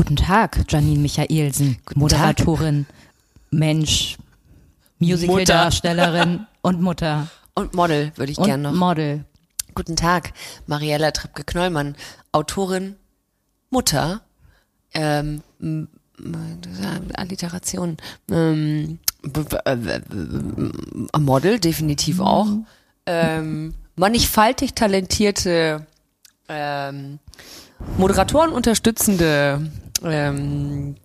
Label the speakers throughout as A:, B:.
A: Guten Tag, Janine Michaelsen, Moderatorin, Mensch, Musicaldarstellerin und Mutter.
B: Und Model würde ich gerne noch.
A: Model.
B: Guten Tag, Mariella Trippke-Knollmann, Autorin, Mutter, ähm, Alliteration, ähm, äh, äh, Model definitiv auch, ähm, mannigfaltig talentierte ähm, Moderatoren unterstützende ähm,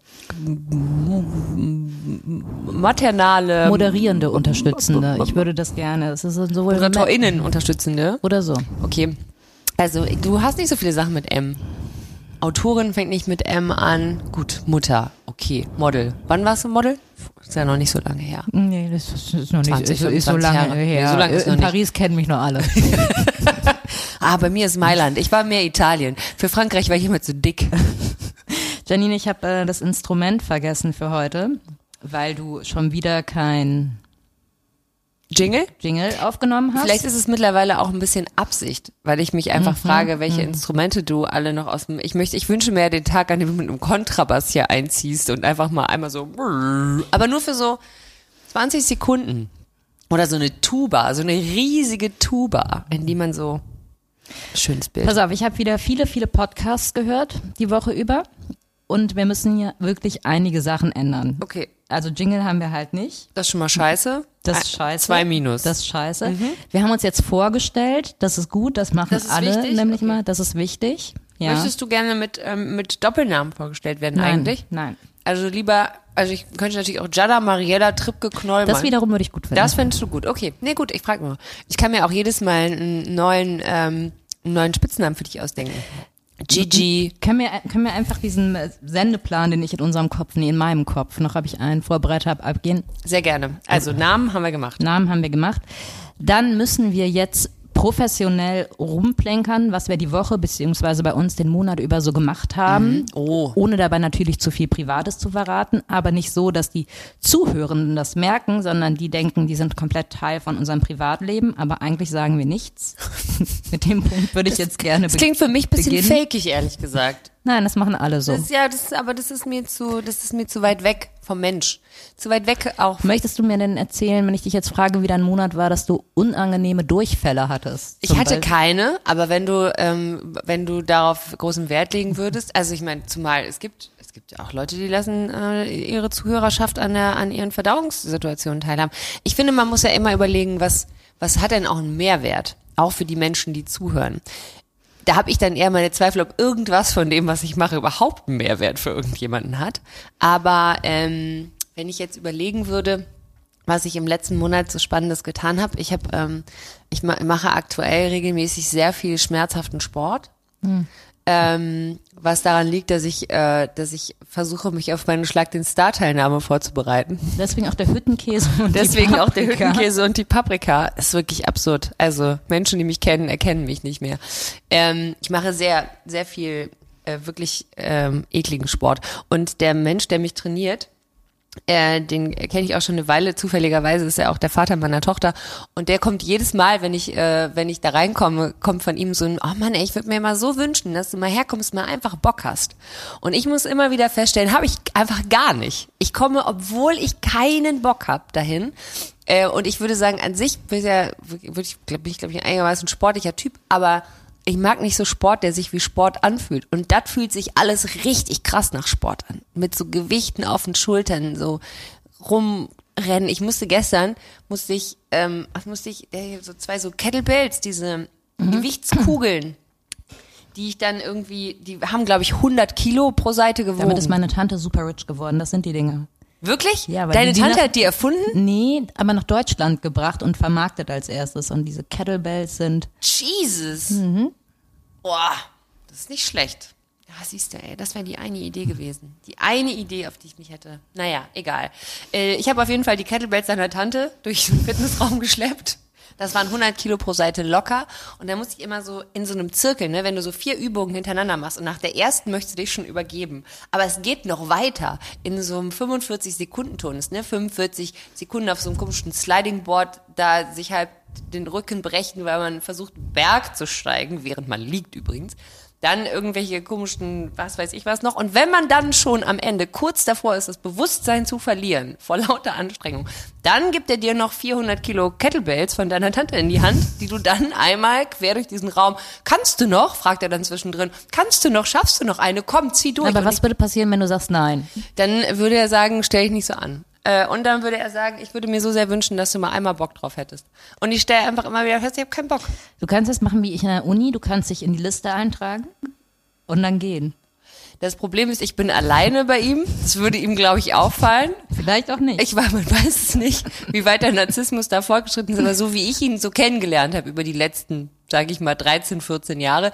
B: maternale
A: Moderierende, Unterstützende. Ich würde das gerne. Es ist sowohl
B: ModeratorInnen unterstützende
A: oder so.
B: Okay. Also, du hast nicht so viele Sachen mit M. Autorin fängt nicht mit M an. Gut, Mutter. Okay, Model. Wann warst du Model? Ist ja noch nicht so lange her.
A: Nee, das ist, noch nicht
B: 20,
A: ist, ist so
B: 25
A: lange
B: Jahre.
A: her.
B: Nee, so lange ist
A: In. Paris kennen mich noch alle.
B: Ah, bei mir ist Mailand. Ich war mehr Italien. Für Frankreich war ich immer zu dick.
A: Janine, ich habe äh, das Instrument vergessen für heute, weil du schon wieder kein
B: Jingle?
A: Jingle aufgenommen hast.
B: Vielleicht ist es mittlerweile auch ein bisschen Absicht, weil ich mich einfach frage, welche Instrumente du alle noch aus dem. Ich möchte, ich wünsche mir den Tag, an dem du mit einem Kontrabass hier einziehst und einfach mal einmal so. Aber nur für so 20 Sekunden. Oder so eine Tuba, so eine riesige Tuba, in die man so. Schönes Bild.
A: Pass auf, ich habe wieder viele, viele Podcasts gehört die Woche über und wir müssen hier wirklich einige Sachen ändern.
B: Okay,
A: Also Jingle haben wir halt nicht.
B: das ist schon mal scheiße.
A: Das ist scheiße.
B: Zwei Minus.
A: Das ist scheiße. Wir haben uns jetzt vorgestellt, das ist gut, das machen
B: Das
A: alle
B: wichtig?
A: nämlich
B: Okay.
A: mal, das ist wichtig. Ja.
B: Möchtest du gerne mit, ähm, mit Doppelnamen vorgestellt werden
A: Nein,
B: eigentlich?
A: Nein.
B: Also lieber, also ich könnte natürlich auch Jada Mariella Tripke Knollmann.
A: Das wiederum würde ich gut finden.
B: Das findest du gut. Okay. Nee, gut, ich frage nur. Ich kann mir auch jedes Mal einen neuen, ähm, einen neuen Spitznamen für dich ausdenken. Gigi.
A: können wir, können wir einfach diesen Sendeplan, den ich in unserem Kopf, nee, in meinem Kopf, noch habe ich einen vorbereitet habe, abgehen.
B: Sehr gerne. Also Namen haben wir gemacht.
A: Namen haben wir gemacht. Dann müssen wir jetzt professionell rumplänkern, was wir die Woche beziehungsweise bei uns den Monat über so gemacht haben.
B: Oh.
A: Ohne dabei natürlich zu viel Privates zu verraten, aber nicht so, dass die Zuhörenden das merken, sondern die denken, die sind komplett Teil von unserem Privatleben, aber eigentlich sagen wir nichts. Mit dem Punkt würde ich jetzt gerne
B: Das klingt für mich ein bisschen
A: beginnen.
B: fakig, ehrlich gesagt.
A: Nein, das machen alle so.
B: Das ja, das, ist- aber das ist mir zu, das ist mir zu weit weg vom Mensch. Zu weit weg auch.
A: Möchtest du mir denn erzählen, wenn ich dich jetzt frage, wie dein Monat war, dass du unangenehme Durchfälle hattest?
B: Ich hatte
A: Beispiel?
B: keine, aber wenn du, ähm, wenn du darauf großen Wert legen würdest, also ich meine, zumal es gibt, es gibt ja auch Leute, die lassen äh, ihre Zuhörerschaft an der, an ihren Verdauungssituationen teilhaben. Ich finde, man muss ja immer überlegen, was, was hat denn auch einen Mehrwert, auch für die Menschen, die zuhören. Da habe ich dann eher meine Zweifel, ob irgendwas von dem, was ich mache, überhaupt einen Mehrwert für irgendjemanden hat. Aber ähm, wenn ich jetzt überlegen würde, was ich im letzten Monat so Spannendes getan habe. Ich habe, ähm, ich ma mache aktuell regelmäßig sehr viel schmerzhaften Sport. Ähm, was daran liegt, dass ich, äh, dass ich versuche, mich auf meine Schlag den Star-Teilnahme vorzubereiten.
A: Deswegen auch der Hüttenkäse und
B: Deswegen
A: die
B: auch der
A: Paprika.
B: Hüttenkäse und die Paprika. Ist wirklich absurd. Also Menschen, die mich kennen, erkennen mich nicht mehr. Ähm, ich mache sehr, sehr viel äh, wirklich ähm, ekligen Sport. Und der Mensch, der mich trainiert, äh, den kenne ich auch schon eine Weile. Zufälligerweise ist er auch der Vater meiner Tochter. Und der kommt jedes Mal, wenn ich, äh, wenn ich da reinkomme, kommt von ihm so ein, oh Mann, ey, ich würde mir mal so wünschen, dass du mal herkommst, mal einfach Bock hast. Und ich muss immer wieder feststellen, habe ich einfach gar nicht. Ich komme, obwohl ich keinen Bock habe dahin. Äh, und ich würde sagen, an sich bin ich, ja, ich, glaub, bin ich, glaube ich, ein einigermaßen sportlicher Typ, aber ich mag nicht so Sport, der sich wie Sport anfühlt. Und das fühlt sich alles richtig krass nach Sport an. Mit so Gewichten auf den Schultern, so rumrennen. Ich musste gestern, musste ich, ähm, was musste ich, äh, so zwei so Kettlebells, diese Gewichtskugeln, die ich dann irgendwie, die haben, glaube ich, 100 Kilo pro Seite gewogen.
A: Damit ist meine Tante super rich geworden. Das sind die Dinge.
B: Wirklich?
A: Ja, weil
B: Deine
A: die- die
B: Tante
A: nach-
B: hat die erfunden?
A: Nee, aber nach Deutschland gebracht und vermarktet als erstes. Und diese Kettlebells sind,
B: Jesus.
A: Mhm.
B: Boah, das ist nicht schlecht. Ja, siehst du, ey, das wäre die eine Idee gewesen. Die eine Idee, auf die ich mich hätte. Naja, egal. Äh, ich habe auf jeden Fall die Kettlebells seiner Tante durch den Fitnessraum geschleppt. Das waren 100 Kilo pro Seite locker. Und da musste ich immer so in so einem Zirkel, ne, wenn du so vier Übungen hintereinander machst und nach der ersten möchtest du dich schon übergeben. Aber es geht noch weiter in so einem 45-Sekunden-Tonus, ne, 45 Sekunden auf so einem komischen Sliding-Board, da sich halt den Rücken brechen, weil man versucht, Berg zu steigen, während man liegt übrigens. Dann irgendwelche komischen, was weiß ich was noch. Und wenn man dann schon am Ende kurz davor ist, das Bewusstsein zu verlieren, vor lauter Anstrengung, dann gibt er dir noch 400 Kilo Kettlebells von deiner Tante in die Hand, die du dann einmal quer durch diesen Raum, kannst du noch, fragt er dann zwischendrin, kannst du noch, schaffst du noch eine, komm, zieh durch.
A: Aber was würde passieren, wenn du sagst nein?
B: dann würde er sagen, stell dich nicht so an. Äh, Und dann würde er sagen, ich würde mir so sehr wünschen, dass du mal einmal Bock drauf hättest. Und ich stelle einfach immer wieder fest, ich habe keinen Bock.
A: Du kannst das machen wie ich in der Uni, du kannst dich in die Liste eintragen und dann gehen.
B: Das Problem ist, ich bin alleine bei ihm. Das würde ihm, glaube ich, auffallen.
A: Vielleicht auch nicht.
B: Ich war, man weiß es nicht, wie weit der Narzissmus da fortgeschritten ist, aber so wie ich ihn so kennengelernt habe über die letzten, sage ich mal, 13, 14 Jahre,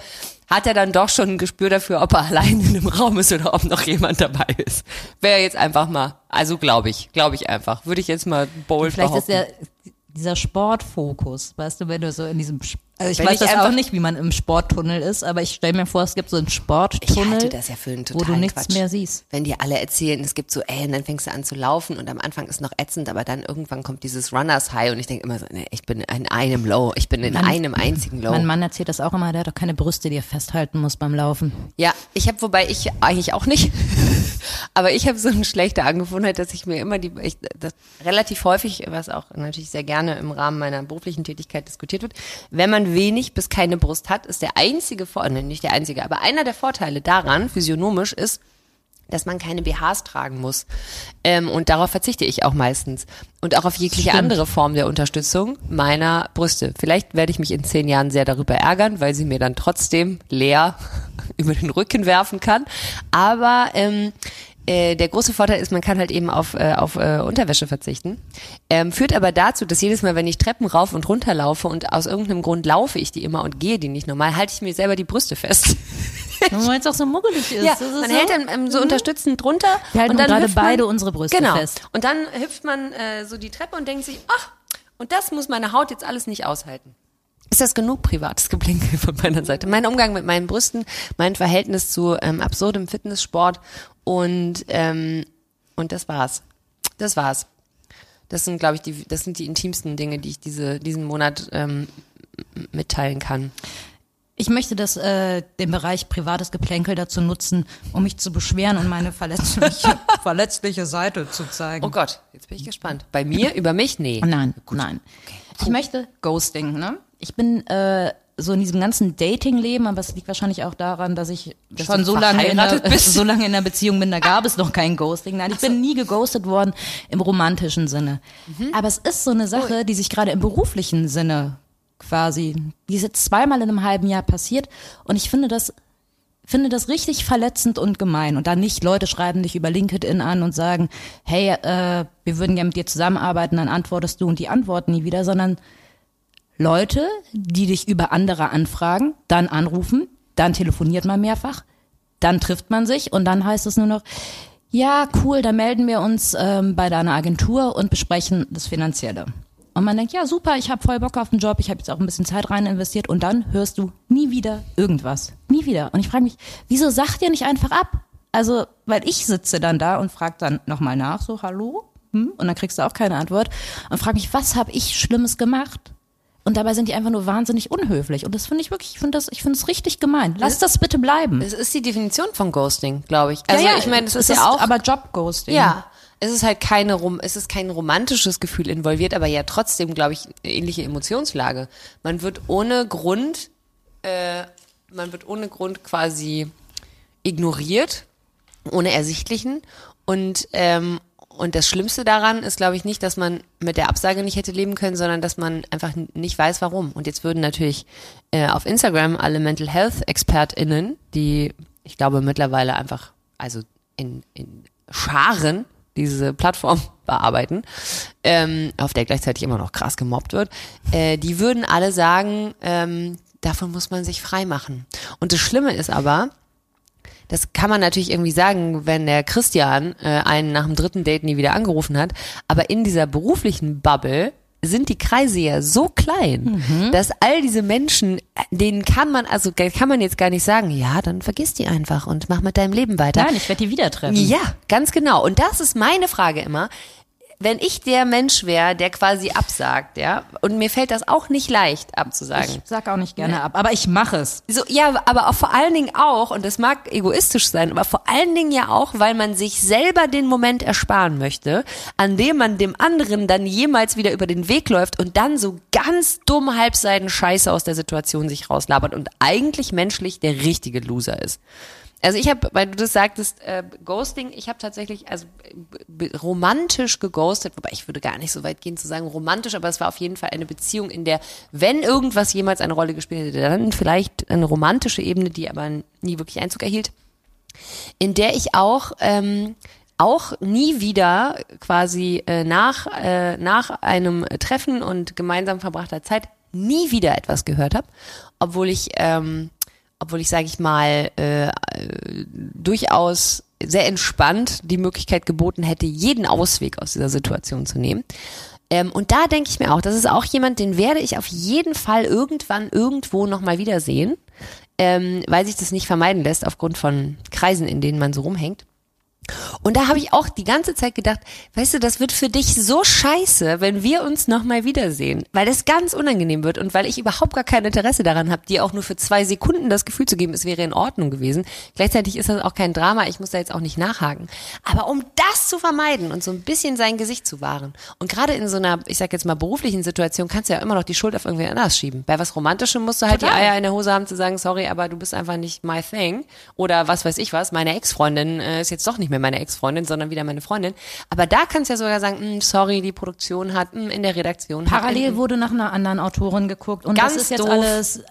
B: hat er dann doch schon ein Gespür dafür, ob er allein in einem Raum ist oder ob noch jemand dabei ist. Wäre jetzt einfach mal, also glaube ich, glaube ich einfach. Würde ich jetzt mal bold
A: Vielleicht
B: behaupten.
A: ist der dieser Sportfokus, weißt du, wenn du so in diesem, Sp- also ich
B: Wenn
A: weiß
B: ich
A: das
B: einfach-
A: auch nicht, wie man im Sporttunnel ist, aber ich stelle mir vor, es gibt so einen
B: ich
A: Sporttunnel,
B: halte das ja für einen
A: wo du nichts
B: Quatsch.
A: mehr siehst.
B: Wenn dir alle erzählen, es gibt so, ey, und dann fängst du an zu laufen und am Anfang ist noch ätzend, aber dann irgendwann kommt dieses Runners High und ich denke immer so, nee, ich bin in einem Low, ich bin in einem einzigen Low.
A: Mein Mann erzählt das auch immer, der hat doch keine Brüste, die er festhalten muss beim Laufen.
B: Ja, ich habe, wobei ich eigentlich auch nicht, aber ich habe so eine schlechte Angewohnheit, dass ich mir immer die, ich, das relativ häufig, was auch natürlich sehr gerne im Rahmen meiner beruflichen Tätigkeit diskutiert wird, wenn man wenig bis keine Brust hat, ist der einzige Vorteil, nicht der einzige, aber einer der Vorteile daran, physiognomisch, ist, dass man keine BHs tragen muss. Ähm, und darauf verzichte ich auch meistens. Und auch auf jegliche
A: Stimmt.
B: andere Form der Unterstützung meiner Brüste. Vielleicht werde ich mich in zehn Jahren sehr darüber ärgern, weil sie mir dann trotzdem leer über den Rücken werfen kann. Aber ähm, äh, der große Vorteil ist, man kann halt eben auf, äh, auf äh, Unterwäsche verzichten. Ähm, führt aber dazu, dass jedes Mal, wenn ich Treppen rauf und runter laufe und aus irgendeinem Grund laufe ich die immer und gehe die nicht normal, halte ich mir selber die Brüste fest.
A: Weil es auch so muggelig ist.
B: Ja,
A: Das ist
B: man
A: so.
B: hält dann ähm, so unterstützend drunter.
A: Wir halten
B: und dann
A: gerade
B: hüpft man-
A: beide unsere Brüste
B: genau.
A: fest.
B: Und dann hüpft man äh, so die Treppe und denkt sich, ach, und das muss meine Haut jetzt alles nicht aushalten. Ist das genug privates Geblinke von meiner Seite? Mein Umgang mit meinen Brüsten, mein Verhältnis zu ähm, absurdem Fitnesssport und ähm, und das war's. Das war's. Das sind, glaube ich, die, das sind die intimsten Dinge, die ich diese, diesen Monat ähm, mitteilen kann.
A: Ich möchte das, äh, den Bereich privates Geplänkel dazu nutzen, um mich zu beschweren und meine verletzliche, verletzliche Seite zu zeigen.
B: Oh Gott, jetzt bin ich gespannt. Bei mir, über mich? Nee.
A: Nein, nein. Ich möchte Ghosting, ne? Ich bin äh, so in diesem ganzen Dating-Leben, aber es liegt wahrscheinlich auch daran, dass ich schon
B: du
A: so lange, in der,
B: bist.
A: so lange in der Beziehung bin, da gab es noch kein Ghosting. Nein, ich bin nie geghostet worden im romantischen Sinne.
B: Mhm.
A: Aber es ist so eine Sache, die sich gerade im beruflichen Sinne quasi, die ist jetzt zweimal in einem halben Jahr passiert und ich finde das finde das richtig verletzend und gemein. Und dann nicht Leute schreiben dich über LinkedIn an und sagen, hey, äh, wir würden gerne mit dir zusammenarbeiten, dann antwortest du und die antworten nie wieder, sondern Leute, die dich über andere anfragen, dann anrufen, dann telefoniert man mehrfach, dann trifft man sich und dann heißt es nur noch, ja, cool, dann melden wir uns ähm, bei deiner Agentur und besprechen das Finanzielle. Und man denkt, ja, super, ich habe voll Bock auf den Job, ich habe jetzt auch ein bisschen Zeit rein investiert und dann hörst du nie wieder irgendwas. Nie wieder. Und ich frage mich, wieso sagt ihr nicht einfach ab? Also, weil ich sitze dann da und frage dann nochmal nach, so, hallo? Hm? Und dann kriegst du auch keine Antwort. Und frage mich, was habe ich Schlimmes gemacht? Und dabei sind die einfach nur wahnsinnig unhöflich. Und das finde ich wirklich, ich finde das, ich finde es richtig gemein. Lass das bitte bleiben.
B: Es ist die Definition von Ghosting, glaube ich. Also ich meine, es ist ja auch
A: aber Jobghosting.
B: Ja, es ist halt keine rom es ist kein romantisches Gefühl involviert, aber ja trotzdem, glaube ich, ähnliche Emotionslage. Man wird ohne Grund, äh, man wird ohne Grund quasi ignoriert, ohne ersichtlichen und ähm, und das Schlimmste daran ist, glaube ich, nicht, dass man mit der Absage nicht hätte leben können, sondern dass man einfach nicht weiß, warum. Und jetzt würden natürlich äh, auf Instagram alle Mental Health ExpertInnen, die ich glaube mittlerweile einfach, also in, in Scharen diese Plattform bearbeiten, ähm, auf der gleichzeitig immer noch krass gemobbt wird, äh, die würden alle sagen, ähm, davon muss man sich frei machen. Und das Schlimme ist aber, das kann man natürlich irgendwie sagen, wenn der Christian äh, einen nach dem dritten Date nie wieder angerufen hat. Aber in dieser beruflichen Bubble sind die Kreise ja so klein, dass all diese Menschen, denen kann man, also kann man jetzt gar nicht sagen, ja, dann vergiss die einfach und mach mit deinem Leben weiter.
A: Nein, ich werde die wieder treffen.
B: Ja, ganz genau. Und das ist meine Frage immer. Wenn ich der Mensch wäre, der quasi absagt, ja, und mir fällt das auch nicht leicht abzusagen.
A: Ich sag auch nicht gerne ab, aber ich mache es.
B: So, ja, aber auch vor allen Dingen auch, und das mag egoistisch sein, aber vor allen Dingen ja auch, weil man sich selber den Moment ersparen möchte, an dem man dem anderen dann jemals wieder über den Weg läuft und dann so ganz dumm halbseiden Scheiße aus der Situation sich rauslabert und eigentlich menschlich der richtige Loser ist. Also ich habe, weil du das sagtest, äh, Ghosting, ich habe tatsächlich also romantisch geghostet, wobei ich würde gar nicht so weit gehen zu sagen romantisch, aber es war auf jeden Fall eine Beziehung, in der, wenn irgendwas jemals eine Rolle gespielt hätte, dann vielleicht eine romantische Ebene, die aber nie wirklich Einzug erhielt, in der ich auch ähm, auch nie wieder quasi äh, nach äh, nach einem Treffen und gemeinsam verbrachter Zeit nie wieder etwas gehört habe, obwohl ich ähm, obwohl ich sage ich mal äh, durchaus sehr entspannt die Möglichkeit geboten hätte, jeden Ausweg aus dieser Situation zu nehmen. Ähm, und da denke ich mir auch, das ist auch jemand, den werde ich auf jeden Fall irgendwann irgendwo nochmal wiedersehen, ähm, weil sich das nicht vermeiden lässt aufgrund von Kreisen, in denen man so rumhängt. Und da habe ich auch die ganze Zeit gedacht, weißt du, das wird für dich so scheiße, wenn wir uns nochmal wiedersehen, weil das ganz unangenehm wird und weil ich überhaupt gar kein Interesse daran habe, dir auch nur für zwei Sekunden das Gefühl zu geben, es wäre in Ordnung gewesen. Gleichzeitig ist das auch kein Drama, ich muss da jetzt auch nicht nachhaken. Aber um das zu vermeiden und so ein bisschen sein Gesicht zu wahren und gerade in so einer, ich sag jetzt mal beruflichen Situation, kannst du ja immer noch die Schuld auf irgendwen anders schieben. Bei was Romantischem musst du halt
A: Total.
B: die Eier in der Hose haben zu sagen, sorry, aber du bist einfach nicht my thing oder was weiß ich was, meine Ex-Freundin äh, ist jetzt doch nicht mehr meine Ex-Freundin, sondern wieder meine Freundin. Aber da kannst du ja sogar sagen, "Mm, sorry, die Produktion hat mm, in der Redaktion. hat
A: Parallel
B: in-
A: wurde nach einer anderen Autorin geguckt und das ist jetzt
B: doof.
A: alles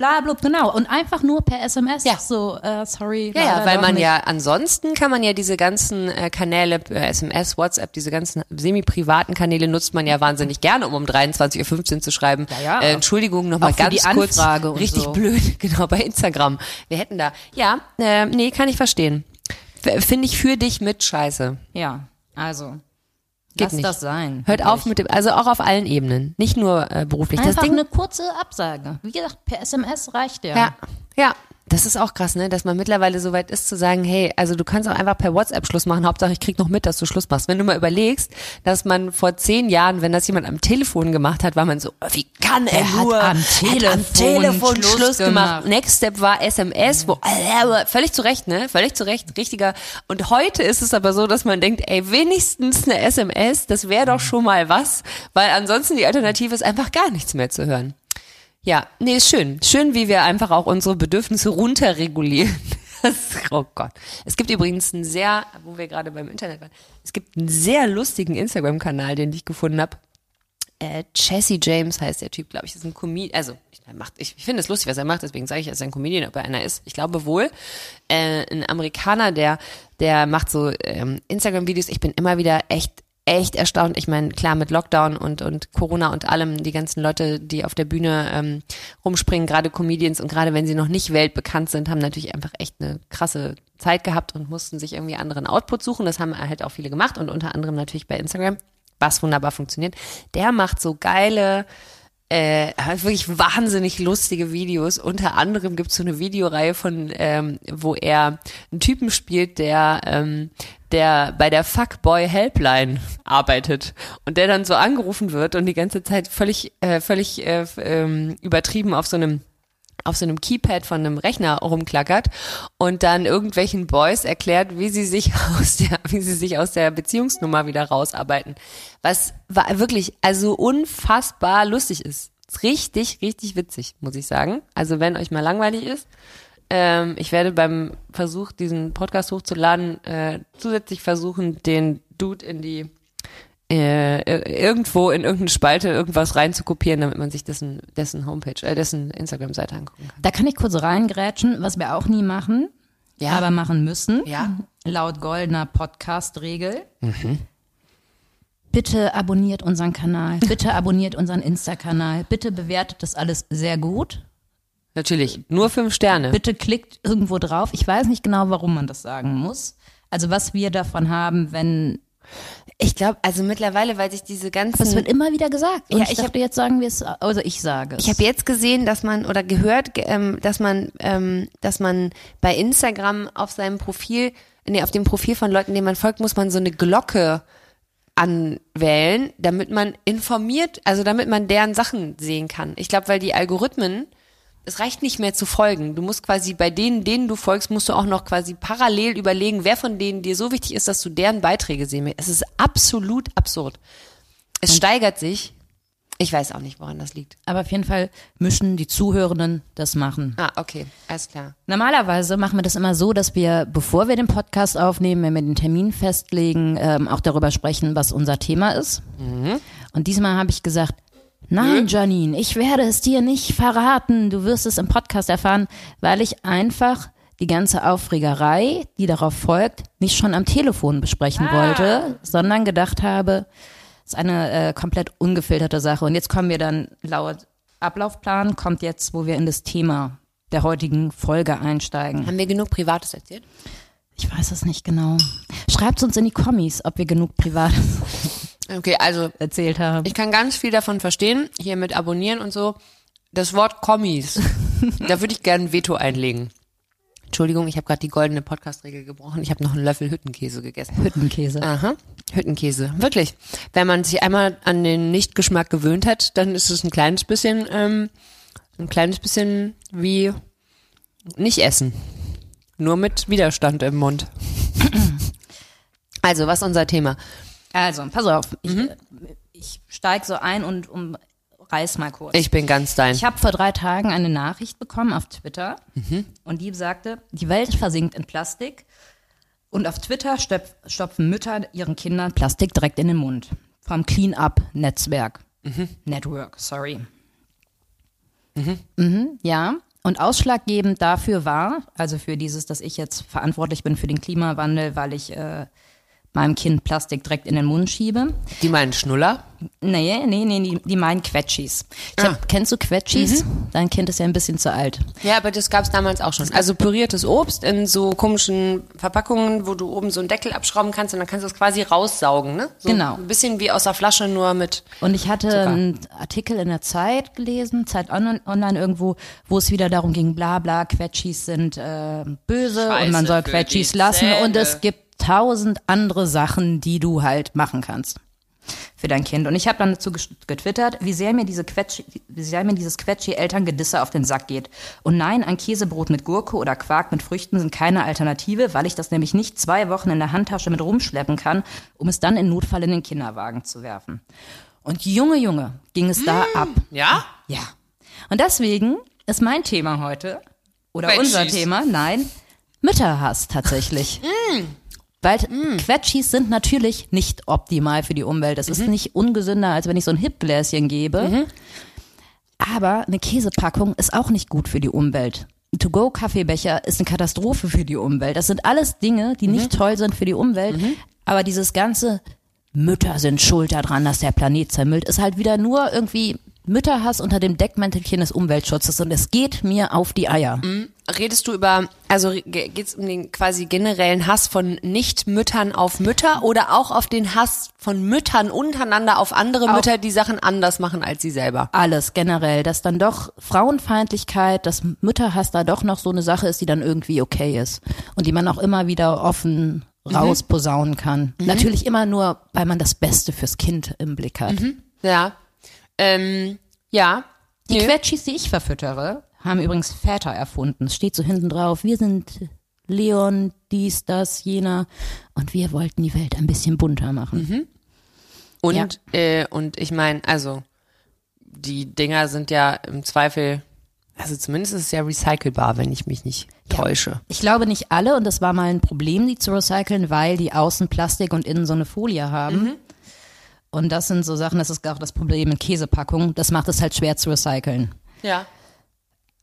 A: bla bla genau und einfach nur per SMS
B: Ja.
A: so äh, sorry
B: Ja, ja, weil man
A: nicht.
B: ja ansonsten kann man ja diese ganzen äh, Kanäle, äh, SMS, WhatsApp, diese ganzen semi-privaten Kanäle nutzt man ja wahnsinnig gerne, um um 23.15 Uhr zu schreiben.
A: Ja, ja.
B: Äh, Entschuldigung, nochmal ganz
A: die
B: kurz. Richtig
A: so.
B: blöd, genau, bei Instagram. Wir hätten da. Ja, äh, nee, kann ich verstehen. Finde ich für dich mit scheiße.
A: ja also
B: Geht
A: lass
B: nicht.
A: das sein
B: Hört
A: wirklich.
B: auf mit dem, also auch auf allen Ebenen, nicht nur äh, beruflich.
A: einfach
B: das Ding,
A: eine kurze Absage wie gesagt per SMS reicht ja,
B: Ja, ja. Das ist auch krass, ne, dass man mittlerweile so weit ist zu sagen, hey, also du kannst auch einfach per WhatsApp Schluss machen. Hauptsache ich krieg noch mit, dass du Schluss machst. Wenn du mal überlegst, dass man vor zehn Jahren, wenn das jemand am Telefon gemacht hat, war man so, wie kann er
A: Er
B: nur
A: am
B: er hat
A: Telefon
B: Schluss,
A: Schluss
B: gemacht.
A: gemacht.
B: Next Step war SMS, wo äh, völlig zu Recht, ne, völlig zu Recht, richtiger. Und heute ist es aber so, dass man denkt, ey, wenigstens eine SMS, das wäre doch schon mal was, weil ansonsten die Alternative ist einfach gar nichts mehr zu hören. Ja, nee, ist schön. Schön, wie wir einfach auch unsere Bedürfnisse runterregulieren. Oh Gott. Es gibt übrigens einen sehr, wo wir gerade beim Internet waren, es gibt einen sehr lustigen Instagram-Kanal, den ich gefunden habe. Äh, Jesse James heißt der Typ, glaube ich, ist ein Comedian. Also, macht, ich, ich finde es lustig, was er macht, deswegen sage ich, er ist ein Comedian, ob er einer ist. Ich glaube wohl. Äh, ein Amerikaner, der, der macht so ähm, Instagram-Videos. Ich bin immer wieder echt echt erstaunt. Ich meine, klar, mit Lockdown und, und Corona und allem, die ganzen Leute, die auf der Bühne ähm, rumspringen, gerade Comedians und gerade wenn sie noch nicht weltbekannt sind, haben natürlich einfach echt eine krasse Zeit gehabt und mussten sich irgendwie anderen Output suchen. Das haben halt auch viele gemacht und unter anderem natürlich bei Instagram, was wunderbar funktioniert. Der macht so geile, äh, hat wirklich wahnsinnig lustige Videos. Unter anderem gibt es so eine Videoreihe von, ähm, wo er einen Typen spielt, der, ähm, der bei der Fuckboy Helpline arbeitet und der dann so angerufen wird und die ganze Zeit völlig, äh, völlig äh, ähm, übertrieben auf so einem auf so einem Keypad von einem Rechner rumklackert und dann irgendwelchen Boys erklärt, wie sie sich aus der, wie sie sich aus der Beziehungsnummer wieder rausarbeiten. Was war wirklich, also unfassbar lustig ist. Ist Richtig, richtig witzig, muss ich sagen. Also wenn euch mal langweilig ist, ähm, ich werde beim Versuch, diesen Podcast hochzuladen, äh, zusätzlich versuchen, den Dude in die äh, ir- irgendwo in irgendeine Spalte irgendwas reinzukopieren, damit man sich dessen, dessen Homepage, äh, dessen Instagram-Seite angucken kann.
A: Da kann ich kurz reingrätschen, was wir auch nie machen,
B: Ja.
A: aber machen müssen.
B: Ja.
A: Laut goldener Podcast-Regel. Bitte abonniert unseren Kanal, bitte abonniert unseren Insta-Kanal, bitte bewertet das alles sehr gut.
B: Natürlich, nur fünf Sterne.
A: Bitte klickt irgendwo drauf. Ich weiß nicht genau, warum man das sagen muss. Also was wir davon haben, wenn
B: Ich glaube, also mittlerweile, weil sich diese ganzen.
A: es wird immer wieder gesagt. Und
B: Ja,
A: ich,
B: ich hab-
A: jetzt sagen wir es, also ich sage es.
B: Ich habe jetzt gesehen, dass man oder gehört, ge- ähm, dass man, ähm, dass man bei Instagram auf seinem Profil, nee, auf dem Profil von Leuten, denen man folgt, muss man so eine Glocke anwählen, damit man informiert, also damit man deren Sachen sehen kann. Ich glaube, weil die Algorithmen, es reicht nicht mehr zu folgen. Du musst quasi bei denen, denen du folgst, musst du auch noch quasi parallel überlegen, wer von denen dir so wichtig ist, dass du deren Beiträge sehen willst. Es ist absolut absurd. Es steigert sich. Ich weiß auch nicht, woran das liegt.
A: Aber auf jeden Fall müssen die Zuhörenden das machen.
B: Ah, okay, alles klar.
A: Normalerweise machen wir das immer so, dass wir, bevor wir den Podcast aufnehmen, wenn wir den Termin festlegen, ähm, auch darüber sprechen, was unser Thema ist. Und diesmal habe ich gesagt, nein, Janine, ich werde es dir nicht verraten. Du wirst es im Podcast erfahren, weil ich einfach die ganze Aufregerei, die darauf folgt, nicht schon am Telefon besprechen wollte, sondern gedacht habe, es ist eine äh, komplett ungefilterte Sache. Und jetzt kommen wir dann laut Ablaufplan, kommt jetzt, wo wir in das Thema der heutigen Folge einsteigen.
B: Haben wir genug Privates erzählt?
A: Ich weiß es nicht genau. Schreibt uns in die Kommis, ob wir genug Privates
B: Okay, also
A: erzählt haben.
B: ich kann ganz viel davon verstehen, hier mit Abonnieren und so. Das Wort Kommis, da würde ich gerne ein Veto einlegen. Entschuldigung, ich habe gerade die goldene Podcast-Regel gebrochen. Ich habe noch einen Löffel Hüttenkäse gegessen.
A: Hüttenkäse.
B: Aha, Hüttenkäse. Wirklich. Wenn man sich einmal an den Nichtgeschmack gewöhnt hat, dann ist es ein kleines bisschen, ähm, ein kleines bisschen wie nicht essen. Nur mit Widerstand im Mund. Also, was ist unser Thema?
A: Also, pass auf. Ich, äh, ich steig so ein und umreiß mal kurz.
B: Ich bin ganz dein.
A: Ich habe vor drei Tagen eine Nachricht bekommen auf Twitter und die sagte, die Welt versinkt in Plastik und auf Twitter stöp stopfen Mütter ihren Kindern Plastik direkt in den Mund. Vom Clean-Up-Netzwerk. Network, sorry. Mhm, ja. Und ausschlaggebend dafür war, also für dieses, dass ich jetzt verantwortlich bin für den Klimawandel, weil ich äh, meinem Kind Plastik direkt in den Mund schiebe.
B: Die meinen Schnuller?
A: Nee, nee, nee, die, die meinen Quetschis. Ich hab, Kennst du Quetschis? Dein Kind ist ja ein bisschen zu alt.
B: Ja, aber das gab's damals auch schon. Also püriertes Obst in so komischen Verpackungen, wo du oben so einen Deckel abschrauben kannst und dann kannst du es quasi raussaugen, ne? So
A: Genau.
B: Ein bisschen wie aus der Flasche, nur mit.
A: Und ich hatte
B: Zucker.
A: einen Artikel in der Zeit gelesen, Zeit online, irgendwo, wo es wieder darum ging, bla bla, Quetschis sind äh, böse
B: Scheiße
A: und man soll Quetschis lassen und es gibt tausend andere Sachen, die du halt machen kannst für dein Kind. Und ich habe dann dazu getwittert, wie sehr mir diese Quetschi, wie sehr mir dieses Quetschi-Elterngedisse auf den Sack geht. Und nein, ein Käsebrot mit Gurke oder Quark mit Früchten sind keine Alternative, weil ich das nämlich nicht zwei Wochen in der Handtasche mit rumschleppen kann, um es dann in Notfall in den Kinderwagen zu werfen. Und Junge, Junge, ging es da ab.
B: Ja?
A: Ja. Und deswegen ist mein Thema heute, oder
B: Quetschis.
A: unser Thema, nein, Mütterhass tatsächlich. Weil Quetschis sind natürlich nicht optimal für die Umwelt. Das ist nicht ungesünder, als wenn ich so ein Hipgläschen gebe. Aber eine Käsepackung ist auch nicht gut für die Umwelt. Ein To-Go-Kaffeebecher ist eine Katastrophe für die Umwelt. Das sind alles Dinge, die nicht toll sind für die Umwelt. Aber dieses ganze Mütter sind schuld daran, dass der Planet zermüllt, ist halt wieder nur irgendwie Mütterhass unter dem Deckmäntelchen des Umweltschutzes. Und es geht mir auf die Eier.
B: Redest du über, also ge- geht's um den quasi generellen Hass von Nicht-Müttern auf Mütter oder auch auf den Hass von Müttern untereinander auf andere Mütter, die Sachen anders machen als sie selber?
A: alles generell, dass dann doch Frauenfeindlichkeit, dass Mütterhass da doch noch so eine Sache ist, die dann irgendwie okay ist und die man auch immer wieder offen rausposaunen kann. Natürlich immer nur, weil man das Beste fürs Kind im Blick hat.
B: Ja. Ähm, ja.
A: Die
B: Nö.
A: Quetschis, die ich verfüttere, haben übrigens Väter erfunden. Es steht so hinten drauf, wir sind Leon, dies, das, jener und wir wollten die Welt ein bisschen bunter machen.
B: Und, äh, und ich meine, also, die Dinger sind ja im Zweifel, also zumindest ist es ja recycelbar, wenn ich mich nicht täusche.
A: Ich glaube nicht alle und das war mal ein Problem, die zu recyceln, weil die außen Plastik und innen so eine Folie haben. Und das sind so Sachen, das ist auch das Problem mit Käsepackungen. Das macht es halt schwer zu recyceln.
B: Ja.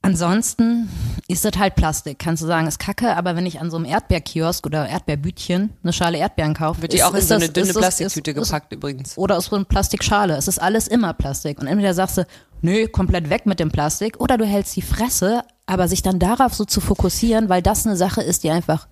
A: Ansonsten ist das halt Plastik. Kannst du sagen, ist kacke, aber wenn ich an so einem Erdbeerkiosk oder Erdbeerbütchen eine Schale Erdbeeren kaufe,
B: Wird die
A: ist,
B: auch in
A: ist
B: so
A: das,
B: eine dünne
A: ist, ist,
B: Plastiktüte
A: ist, ist,
B: gepackt übrigens.
A: oder aus so einer Plastikschale. Es ist alles immer Plastik. Und entweder sagst du, nö, komplett weg mit dem Plastik, oder du hältst die Fresse, aber sich dann darauf so zu fokussieren, weil das eine Sache ist, die einfach